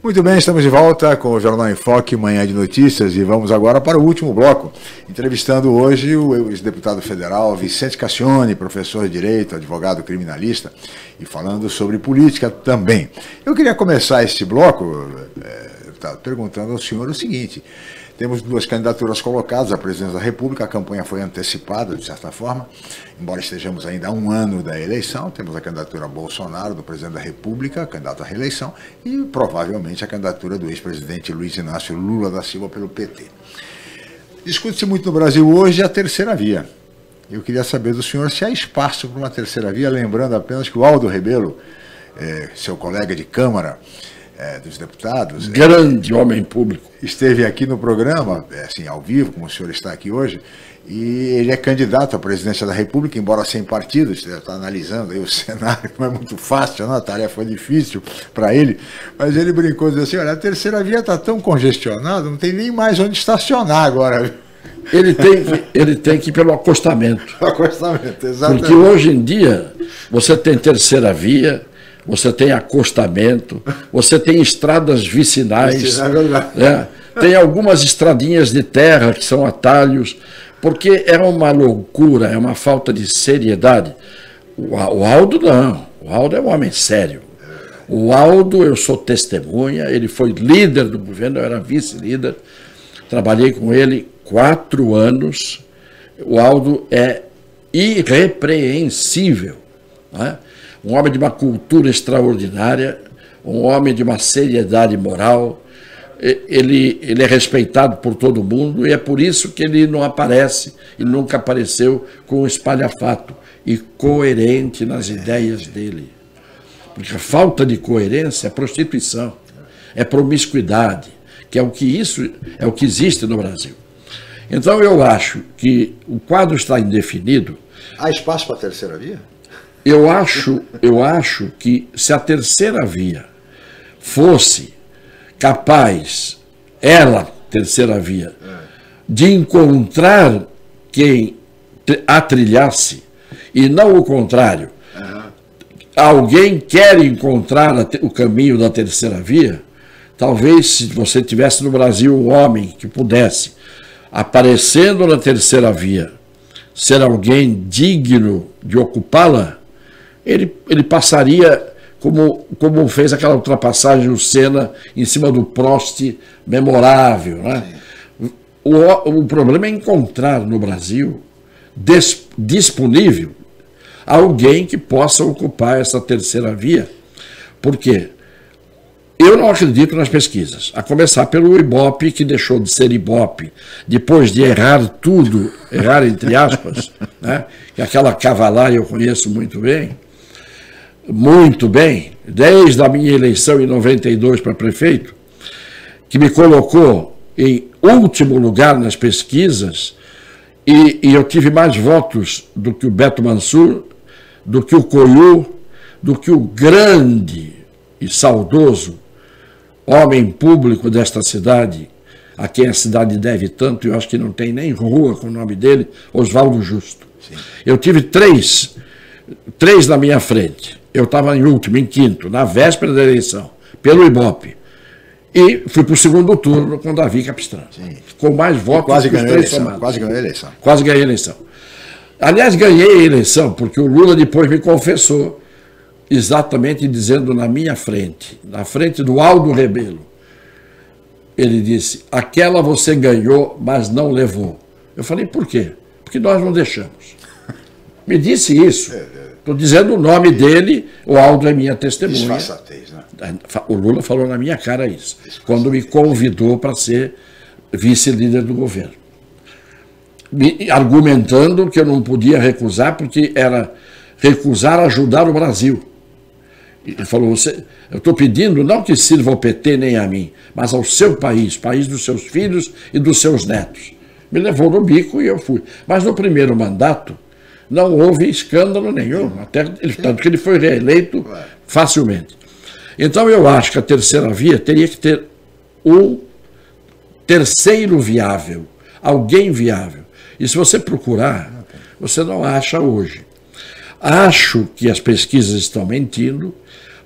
Muito bem, estamos de volta com o Jornal em Foque, Manhã de Notícias, e vamos agora para o último bloco, entrevistando hoje o ex-deputado federal Vicente Cassione, professor de Direito, advogado criminalista, e falando sobre política também. Eu queria começar este bloco é, perguntando ao senhor o seguinte. Temos duas candidaturas colocadas à presidência da República, a campanha foi antecipada, de certa forma, embora estejamos ainda a um ano da eleição. Temos a candidatura Bolsonaro, do presidente da República, candidato à reeleição, e provavelmente a candidatura do ex-presidente Luiz Inácio Lula da Silva pelo PT. Discute-se muito no Brasil hoje a terceira via. Eu queria saber do senhor se há espaço para uma terceira via, lembrando apenas que o Aldo Rebelo, é, seu colega de Câmara, é, dos deputados. Grande é, homem público. Esteve aqui no programa, é, assim, ao vivo, como o senhor está aqui hoje, e ele é candidato à presidência da República, embora sem partido, você está analisando aí o cenário, não é muito fácil, não, a tarefa foi difícil para ele, mas ele brincou, disse assim, olha, a terceira via está tão congestionada, não tem nem mais onde estacionar agora. Ele tem, que, ele tem que ir pelo acostamento. acostamento, exatamente. Porque hoje em dia, você tem terceira via, você tem acostamento, você tem estradas vicinais, é né? tem algumas estradinhas de terra que são atalhos, porque é uma loucura, é uma falta de seriedade. O, o Aldo não, o Aldo é um homem sério. O Aldo, eu sou testemunha, ele foi líder do governo, eu era vice-líder, trabalhei com ele quatro anos. O Aldo é irrepreensível. Né? Um homem de uma cultura extraordinária, um homem de uma seriedade moral. Ele, ele é respeitado por todo mundo e é por isso que ele não aparece e nunca apareceu com espalhafato e coerente nas ideias dele. Porque a falta de coerência é prostituição, é promiscuidade, que é o que isso é o que existe no Brasil. Então eu acho que o quadro está indefinido. Há espaço para a terceira via? Eu acho, eu acho que se a terceira via fosse capaz, ela, terceira via, de encontrar quem a trilhasse, e não o contrário, alguém quer encontrar o caminho da terceira via, talvez se você tivesse no Brasil um homem que pudesse, aparecendo na terceira via, ser alguém digno de ocupá-la, ele, ele passaria como, como fez aquela ultrapassagem do Senna em cima do Prost memorável. Né? O, o problema é encontrar no Brasil des, disponível alguém que possa ocupar essa terceira via. Por quê? Eu não acredito nas pesquisas, a começar pelo Ibope, que deixou de ser Ibope, depois de errar tudo, errar entre aspas, né? que aquela cavalaria eu conheço muito bem, muito bem, desde a minha eleição em 92 para prefeito, que me colocou em último lugar nas pesquisas, e, e, eu tive mais votos do que o Beto Mansur, do que o Coiu, do que o grande e saudoso homem público desta cidade, a quem a cidade deve tanto, e eu acho que não tem nem rua com o nome dele, Oswaldo Justo. Sim. Eu tive três, três na minha frente eu estava em último, em quinto, na véspera da eleição, pelo Ibope. E fui para o segundo turno com Davi Capistrano. Sim. Com mais votos quase três eleição, Quase ganhei a eleição. Quase ganhei a eleição. Aliás, ganhei a eleição porque o Lula depois me confessou, exatamente dizendo na minha frente, na frente do Aldo Rebelo. Ele disse: aquela você ganhou, mas não levou. Eu falei: por quê? Porque nós não deixamos. Me disse isso. É, é. Estou dizendo o nome dele, o Aldo é minha testemunha. Disfarçatez, né? É, o Lula falou na minha cara isso, quando me convidou para ser vice-líder do governo. Me, argumentando que eu não podia recusar, porque era recusar ajudar o Brasil. Ele falou: você, eu estou pedindo não que sirva ao PT nem a mim, mas ao seu país, país dos seus filhos e dos seus netos. Me levou no bico e eu fui. Mas no primeiro mandato, não houve escândalo nenhum, até ele, tanto que ele foi reeleito facilmente. Então eu acho que a terceira via teria que ter um terceiro viável, alguém viável. E se você procurar, você não acha hoje. Acho que as pesquisas estão mentindo,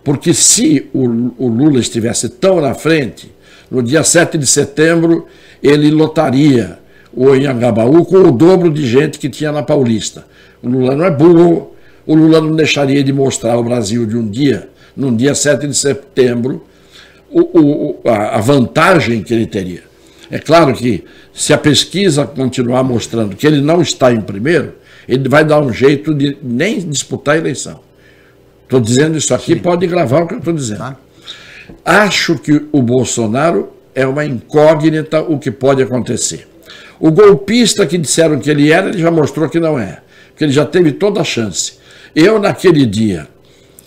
Porque se o, o Lula estivesse tão na frente, no dia 7 de setembro, ele lotaria o Anhangabaú com o dobro de gente que tinha na Paulista. O Lula não é burro, o Lula não deixaria de mostrar ao Brasil de um dia, num dia 7 de setembro, o, o, a, vantagem que ele teria. É claro que se a pesquisa continuar mostrando que ele não está em primeiro, ele vai dar um jeito de nem disputar a eleição. Estou dizendo isso aqui, Sim. pode gravar o que eu estou dizendo. Tá. Acho que o Bolsonaro é uma incógnita o que pode acontecer. O golpista que disseram que ele era, ele já mostrou que não é, porque ele já teve toda a chance. Eu, naquele dia,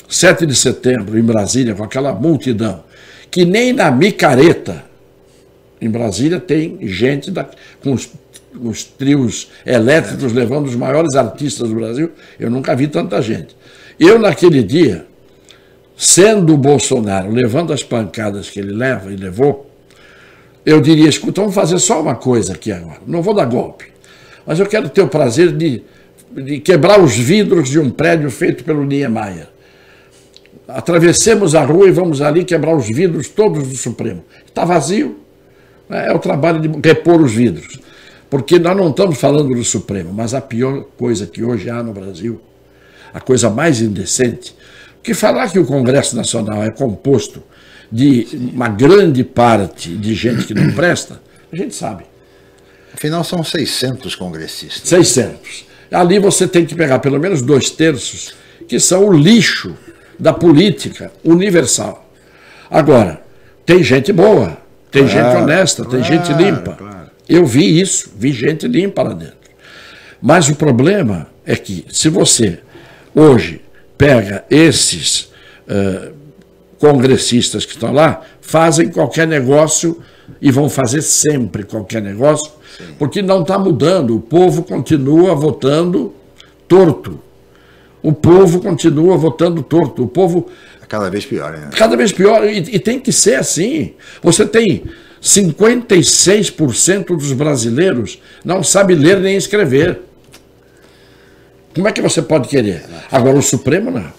7 de setembro, em Brasília, com aquela multidão, que nem na micareta, em Brasília, tem gente da, com os, os trios elétricos levando os maiores artistas do Brasil. Eu nunca vi tanta gente. Eu, naquele dia, sendo o Bolsonaro, levando as pancadas que ele leva e levou, eu diria: escuta, vamos fazer só uma coisa aqui agora. Não vou dar golpe, mas eu quero ter o prazer de, de quebrar os vidros de um prédio feito pelo Niemeyer. Atravessemos a rua e vamos ali quebrar os vidros todos do Supremo. Está vazio, é o trabalho de repor os vidros. Porque nós não estamos falando do Supremo, mas a pior coisa que hoje há no Brasil, a coisa mais indecente, que falar que o Congresso Nacional é composto de uma grande parte de gente que não presta, a gente sabe. Afinal, são 600 congressistas. 600. Ali você tem que pegar pelo menos dois terços, que são o lixo da política universal. Agora, tem gente boa, tem claro, gente honesta, claro, tem gente limpa. Claro. Eu vi isso, vi gente limpa lá dentro. Mas o problema é que, se você hoje pega esses uh, congressistas que estão lá, fazem qualquer negócio e vão fazer sempre qualquer negócio, Sim. porque não está mudando. O povo continua votando torto. O povo continua votando torto. O povo Cada vez pior, né? Cada vez pior, e, e tem que ser assim. Você tem 56% dos brasileiros não sabe ler nem escrever. Como é que você pode querer? Agora, o Supremo não.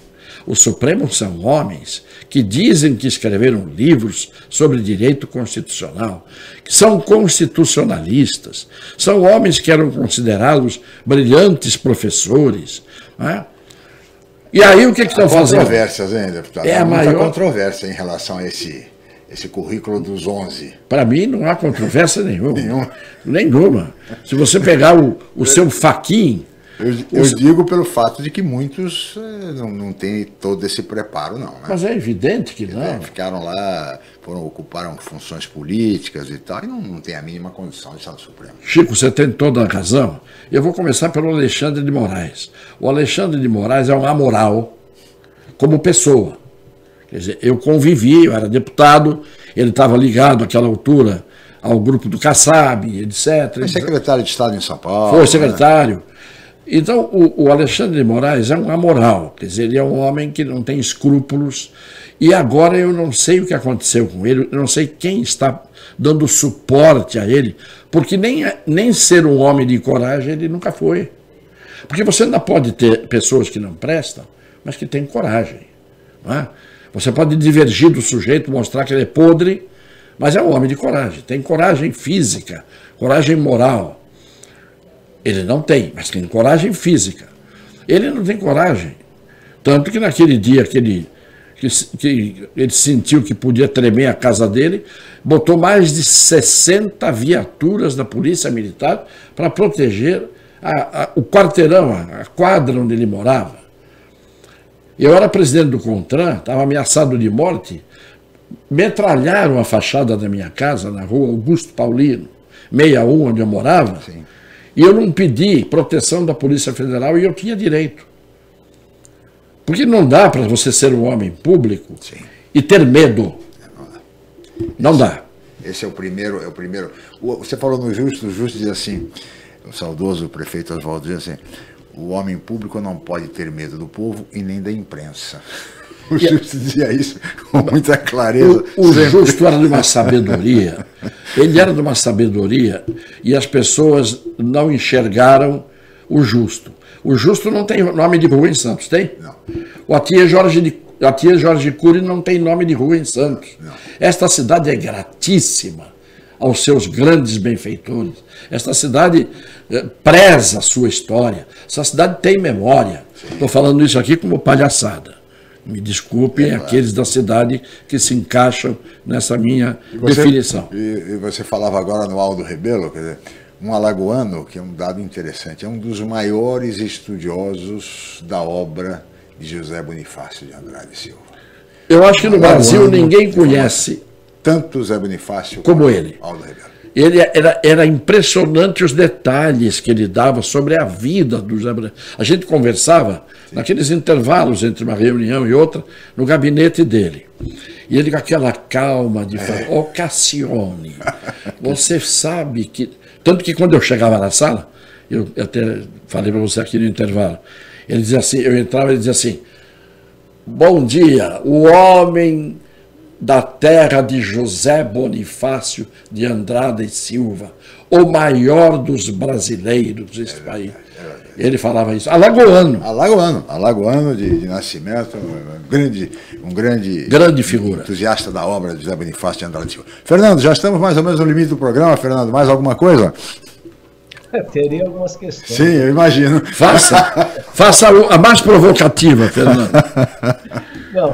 O Supremo são homens que dizem que escreveram livros sobre direito constitucional, que são constitucionalistas, são homens que eram considerados brilhantes professores. Não é? E aí o que, que estão fazendo? Controvérsias, hein, deputado? É a muita maior controvérsia em relação a esse, esse currículo dos 11. Para mim não há controvérsia nenhuma. Nenhuma. Nenhuma. Se você pegar o, o seu faquinho eu, eu digo pelo fato de que muitos eh, não, não têm todo esse preparo, não. Né? Mas é evidente que não. Ficaram lá, foram, ocuparam funções políticas e tal, e não, não tem a mínima condição de estar no Supremo. Chico, você tem toda a razão. Eu vou começar pelo Alexandre de Moraes. O Alexandre de Moraes é um amoral como pessoa. Quer dizer, eu convivi, eu era deputado, ele estava ligado àquela altura ao grupo do Kassab, etc. Foi secretário de Estado em São Paulo. Foi secretário. Né? Então, o, o, Alexandre de Moraes é um amoral, quer dizer, ele é um homem que não tem escrúpulos, e agora eu não sei o que aconteceu com ele, eu não sei quem está dando suporte a ele, porque nem, nem ser um homem de coragem ele nunca foi. Porque você ainda pode ter pessoas que não prestam, mas que têm coragem. É? Você pode divergir do sujeito, mostrar que ele é podre, mas é um homem de coragem, tem coragem física, coragem moral. Ele não tem, mas tem coragem física. Ele não tem coragem. Tanto que naquele dia que ele, que, que ele sentiu que podia tremer a casa dele, botou mais de 60 viaturas da Polícia Militar para proteger a, a, o quarteirão, a, a quadra onde ele morava. Eu era presidente do CONTRAN, estava ameaçado de morte, metralharam a fachada da minha casa na rua Augusto Paulino, 61, onde eu morava. Sim. E eu não pedi proteção da Polícia Federal e eu tinha direito. Porque não dá para você ser um homem público Sim. e ter medo. Não dá. Esse é o primeiro, é o primeiro. Você falou no justo, o justo diz assim, o saudoso prefeito Oswaldo diz assim, o homem público não pode ter medo do povo e nem da imprensa. O Justo dizia isso com muita clareza. O, o Justo era de uma sabedoria. Ele era de uma sabedoria e as pessoas não enxergaram o Justo. O Justo não tem nome de rua em Santos, tem? Não. O Atia Jorge de A tia Jorge Cury não tem nome de rua em Santos. Esta cidade é gratíssima aos seus grandes benfeitores. Esta cidade eh, preza a sua história. Essa cidade tem memória. Estou falando isso aqui como palhaçada. Me desculpem É, aqueles da cidade que se encaixam nessa minha E você- definição. E, e você falava agora no Aldo Rebelo, quer dizer, um alagoano, que é um dado interessante, é um dos maiores estudiosos da obra de José Bonifácio de Andrade Silva. Eu acho que no Brasil ninguém conhece Tanto José Bonifácio como ele. Aldo Rebelo. Ele era, era impressionante os detalhes que ele dava sobre a vida do José Bonifácio. A gente conversava naqueles intervalos entre uma reunião e outra no gabinete dele. E ele com aquela calma de falar, ô Cassione, você sabe que. Tanto que quando eu chegava na sala, eu até falei para você aqui no intervalo, ele dizia assim, eu entrava e dizia assim, Bom dia, o homem da terra de José Bonifácio de Andrade e Silva, o maior dos brasileiros desse país. Ele falava isso. Alagoano. Alagoano, alagoano de, de nascimento, um grande, um grande, Grande figura. entusiasta da obra de José Bonifácio de Andrade Silva. Fernando, já estamos mais ou menos no limite do programa, Fernando. Mais alguma coisa? Teria algumas questões. Sim, eu imagino. Faça, faça a mais provocativa, Fernando. Não,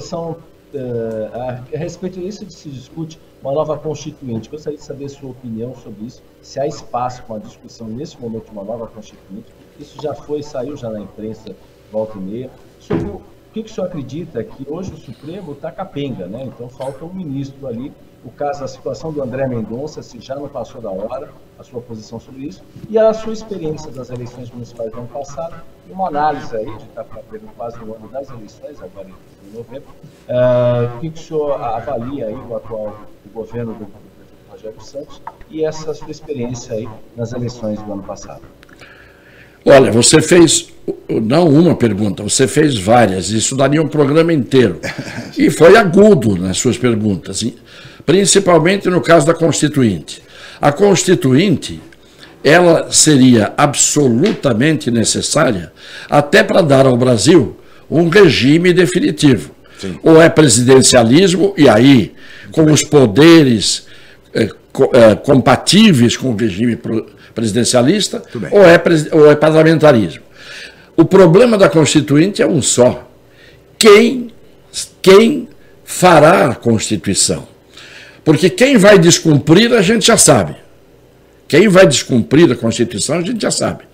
são, a, a respeito disso se discute uma nova constituinte. Gostaria de saber a sua opinião sobre isso. Se há espaço para uma discussão nesse momento de uma nova constituinte. Isso já foi, saiu já na imprensa volta e meia. Sobre o, que, que o senhor acredita que hoje o Supremo está capenga, né? Então falta um ministro ali. O caso, a situação do André Mendonça, se já não passou da hora, a sua posição sobre isso, e a sua experiência das eleições municipais do ano passado, e uma análise aí, de estar fazendo quase um ano das eleições, agora em novembro. Ah, o que, que o senhor avalia aí o atual governo do, Rogério Santos e essa sua experiência aí nas eleições do ano passado? Olha, você fez não uma pergunta, você fez várias. Isso daria um programa inteiro. E foi agudo nas suas perguntas, principalmente no caso da Constituinte. A Constituinte, ela seria absolutamente necessária até para dar ao Brasil um regime definitivo. Ou é presidencialismo, e aí, com os poderes eh, co- eh, compatíveis com o regime pro- presidencialista, ou é, ou é parlamentarismo. O problema da Constituinte é um só. Quem, quem fará a Constituição? Porque quem vai descumprir, a gente já sabe. Quem vai descumprir a Constituição, a gente já sabe.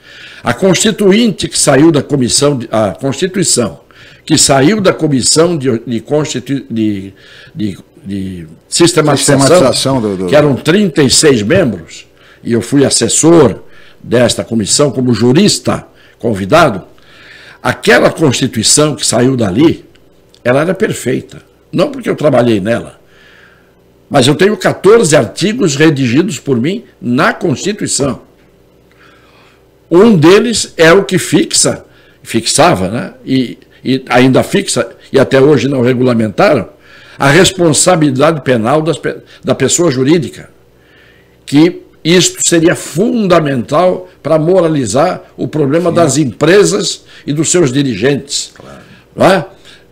A Constituinte que saiu da comissão, a Constituição que saiu da comissão de, de, constitu- de, de, de sistematização, Sistematização do- do- que eram 36 membros, e eu fui assessor desta comissão como jurista convidado, aquela Constituição que saiu dali, ela era perfeita. Não porque eu trabalhei nela, mas eu tenho 14 artigos redigidos por mim na Constituição. Um deles é o que fixa, fixava, né? E, e ainda fixa, e até hoje não regulamentaram, a responsabilidade penal das da pessoa jurídica. Que isto seria fundamental para moralizar o problema das empresas e dos seus dirigentes. Não é?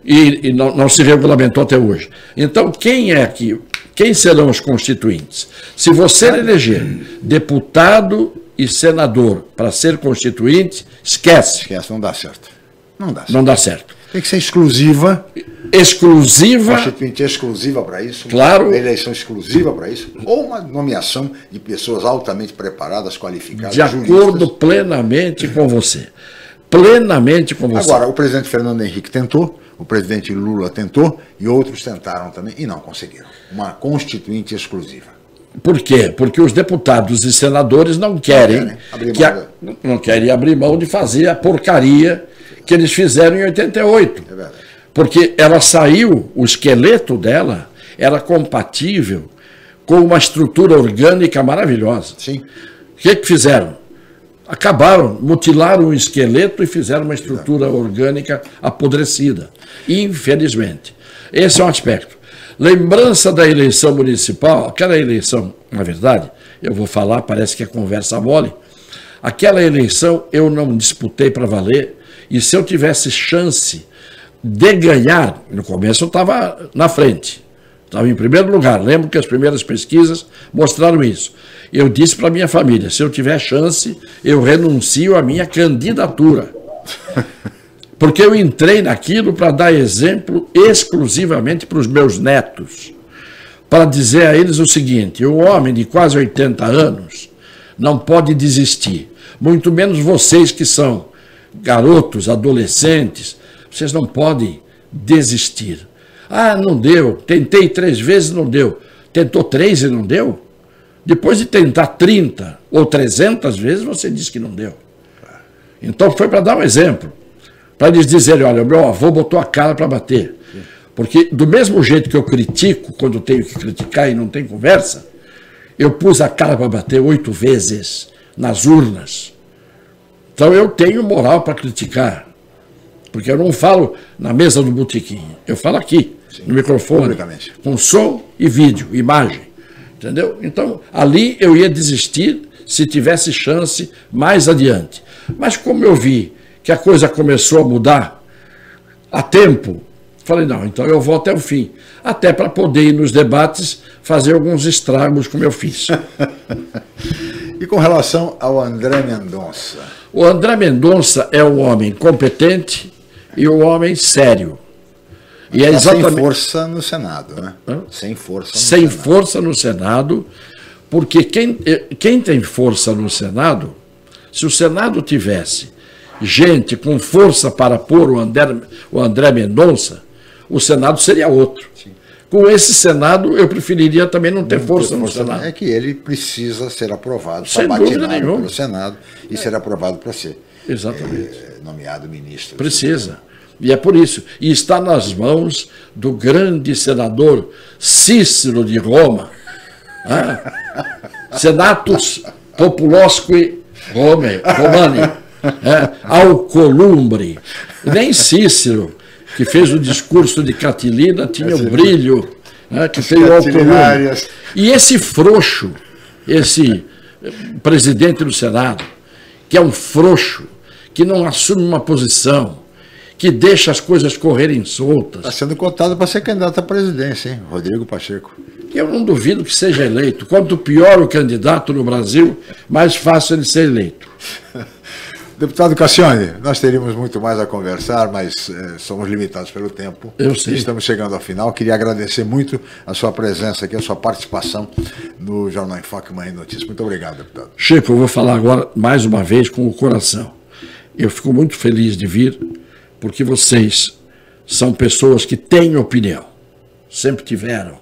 E, e não, não se regulamentou até hoje. Então, quem é que. Quem serão os constituintes? Se você eleger deputado e senador para ser constituinte, esquece. Esquece, não dá certo. Não dá certo. Não dá certo. Tem que ser exclusiva. Exclusiva. Constituinte exclusiva para isso. Claro. Uma eleição exclusiva para isso. Ou uma nomeação de pessoas altamente preparadas, qualificadas. De acordo plenamente com você. Plenamente com você. Agora, o presidente Fernando Henrique tentou, o presidente Lula tentou e outros tentaram também e não conseguiram. Uma constituinte exclusiva. Por quê? Porque os deputados e senadores não querem, Não querem abrir que a- mão não querem abrir mão de fazer a porcaria que eles fizeram em 88. É verdade. Porque ela saiu, o esqueleto dela era compatível com uma estrutura orgânica maravilhosa. Sim. O que, que fizeram? Acabaram, mutilaram o esqueleto e fizeram uma estrutura orgânica apodrecida. Infelizmente. Esse é um aspecto. Lembrança da eleição municipal, aquela eleição, na verdade, eu vou falar, parece que é conversa mole. Aquela eleição eu não disputei para valer, e se eu tivesse chance de ganhar, no começo eu estava na frente, estava em primeiro lugar. Lembro que as primeiras pesquisas mostraram isso. Eu disse para minha família: se eu tiver chance, eu renuncio à minha candidatura. Porque eu entrei naquilo para dar exemplo exclusivamente para os meus netos. Para dizer a eles o seguinte: o homem de quase 80 anos não pode desistir. Muito menos vocês que são garotos, adolescentes, vocês não podem desistir. Ah, não deu. Tentei três vezes, não deu. Tentou três e não deu? Depois de tentar 30 ou 300 vezes, você diz que não deu. Então foi para dar um exemplo. Para eles dizerem: olha, meu avô botou a cara para bater. Porque, do mesmo jeito que eu critico, quando tenho que criticar e não tem conversa, eu pus a cara para bater oito vezes nas urnas. Então eu tenho moral para criticar. Porque eu não falo na mesa do botequim, eu falo aqui, Sim, no microfone, com som e vídeo, imagem. Entendeu? Então, ali eu ia desistir se tivesse chance mais adiante. Mas como eu vi que a coisa começou a mudar a tempo, falei, não, então eu vou até o fim. Até para poder ir nos debates fazer alguns estragos como eu fiz. e com relação ao André Mendonça? O André Mendonça é um homem competente, e o homem sério. E é tá exatamente... Sem força no Senado, né? Hã? Sem força no Sem Senado. força no Senado, porque quem, eh, quem tem força no Senado, se o Senado tivesse gente com força para pôr o André, o André Mendonça, o Senado seria outro. Sim. Com esse Senado, eu preferiria também não ter não força, ter força no Senado. É que ele precisa ser aprovado, está batinado pelo Senado e é. ser aprovado para ser. Exatamente. É, nomeado ministro. Precisa. E é por isso. E está nas mãos do grande senador Cícero de Roma. É? Senatus Populosque Rome, Romani. É? Alcolumbre. Nem Cícero, que fez o discurso de Catilina, tinha o brilho é? que tem o Alcolumbre. E esse frouxo, esse presidente do Senado, que é um frouxo, que não assume uma posição, que deixa as coisas correrem soltas. Está sendo cotado para ser candidato à presidência, hein? Rodrigo Pacheco. Eu não duvido que seja eleito. Quanto pior o candidato no Brasil, mais fácil ele ser eleito. Deputado Cassione, nós teríamos muito mais a conversar, mas eh, somos limitados pelo tempo. Eu sei. Estamos chegando ao final. Queria agradecer muito a sua presença aqui, a sua participação no Jornal em Foque Manhã Notícias. Muito obrigado, deputado. Chico, eu vou falar agora mais uma vez com o coração. Eu fico muito feliz de vir, porque vocês são pessoas que têm opinião, sempre tiveram.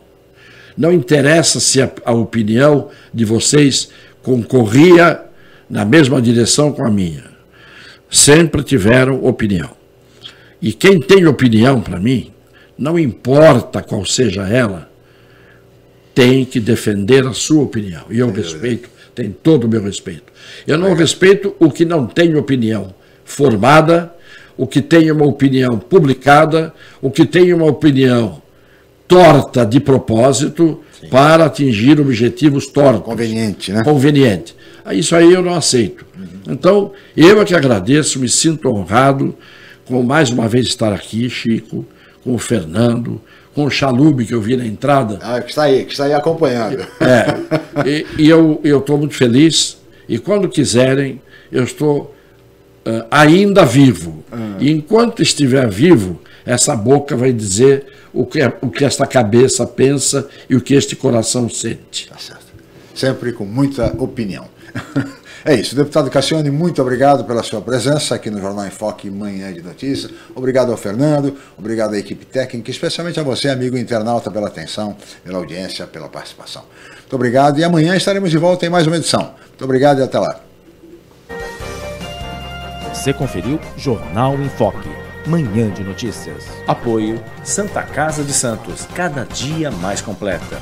Não interessa se a, a opinião de vocês concorria na mesma direção com a minha. Sempre tiveram opinião. E quem tem opinião para mim, não importa qual seja ela, tem que defender a sua opinião. E eu respeito, tem todo o meu respeito. Eu não respeito o que não tem opinião formada, o que tem uma opinião publicada, o que tem uma opinião torta de propósito Sim. para atingir objetivos tortos. Conveniente, né? Conveniente. Isso aí eu não aceito. Então, eu é que agradeço, me sinto honrado com mais uma vez estar aqui, Chico, com o Fernando, com o Chalube que eu vi na entrada. Ah, que está aí, que está aí acompanhando. É, e, e eu estou muito feliz, e quando quiserem, eu estou uh, ainda vivo. Uhum. E enquanto estiver vivo, essa boca vai dizer o que, o que esta cabeça pensa e o que este coração sente. Tá certo. Sempre com muita opinião. É isso, deputado Cassione, muito obrigado pela sua presença aqui no Jornal em Foque Manhã de Notícias. Obrigado ao Fernando, obrigado à equipe técnica, especialmente a você, amigo internauta, pela atenção, pela audiência, pela participação. Muito obrigado e amanhã estaremos de volta em mais uma edição. Muito obrigado e até lá. Você conferiu Jornal em Foque, manhã de notícias. Apoio Santa Casa de Santos, cada dia mais completa.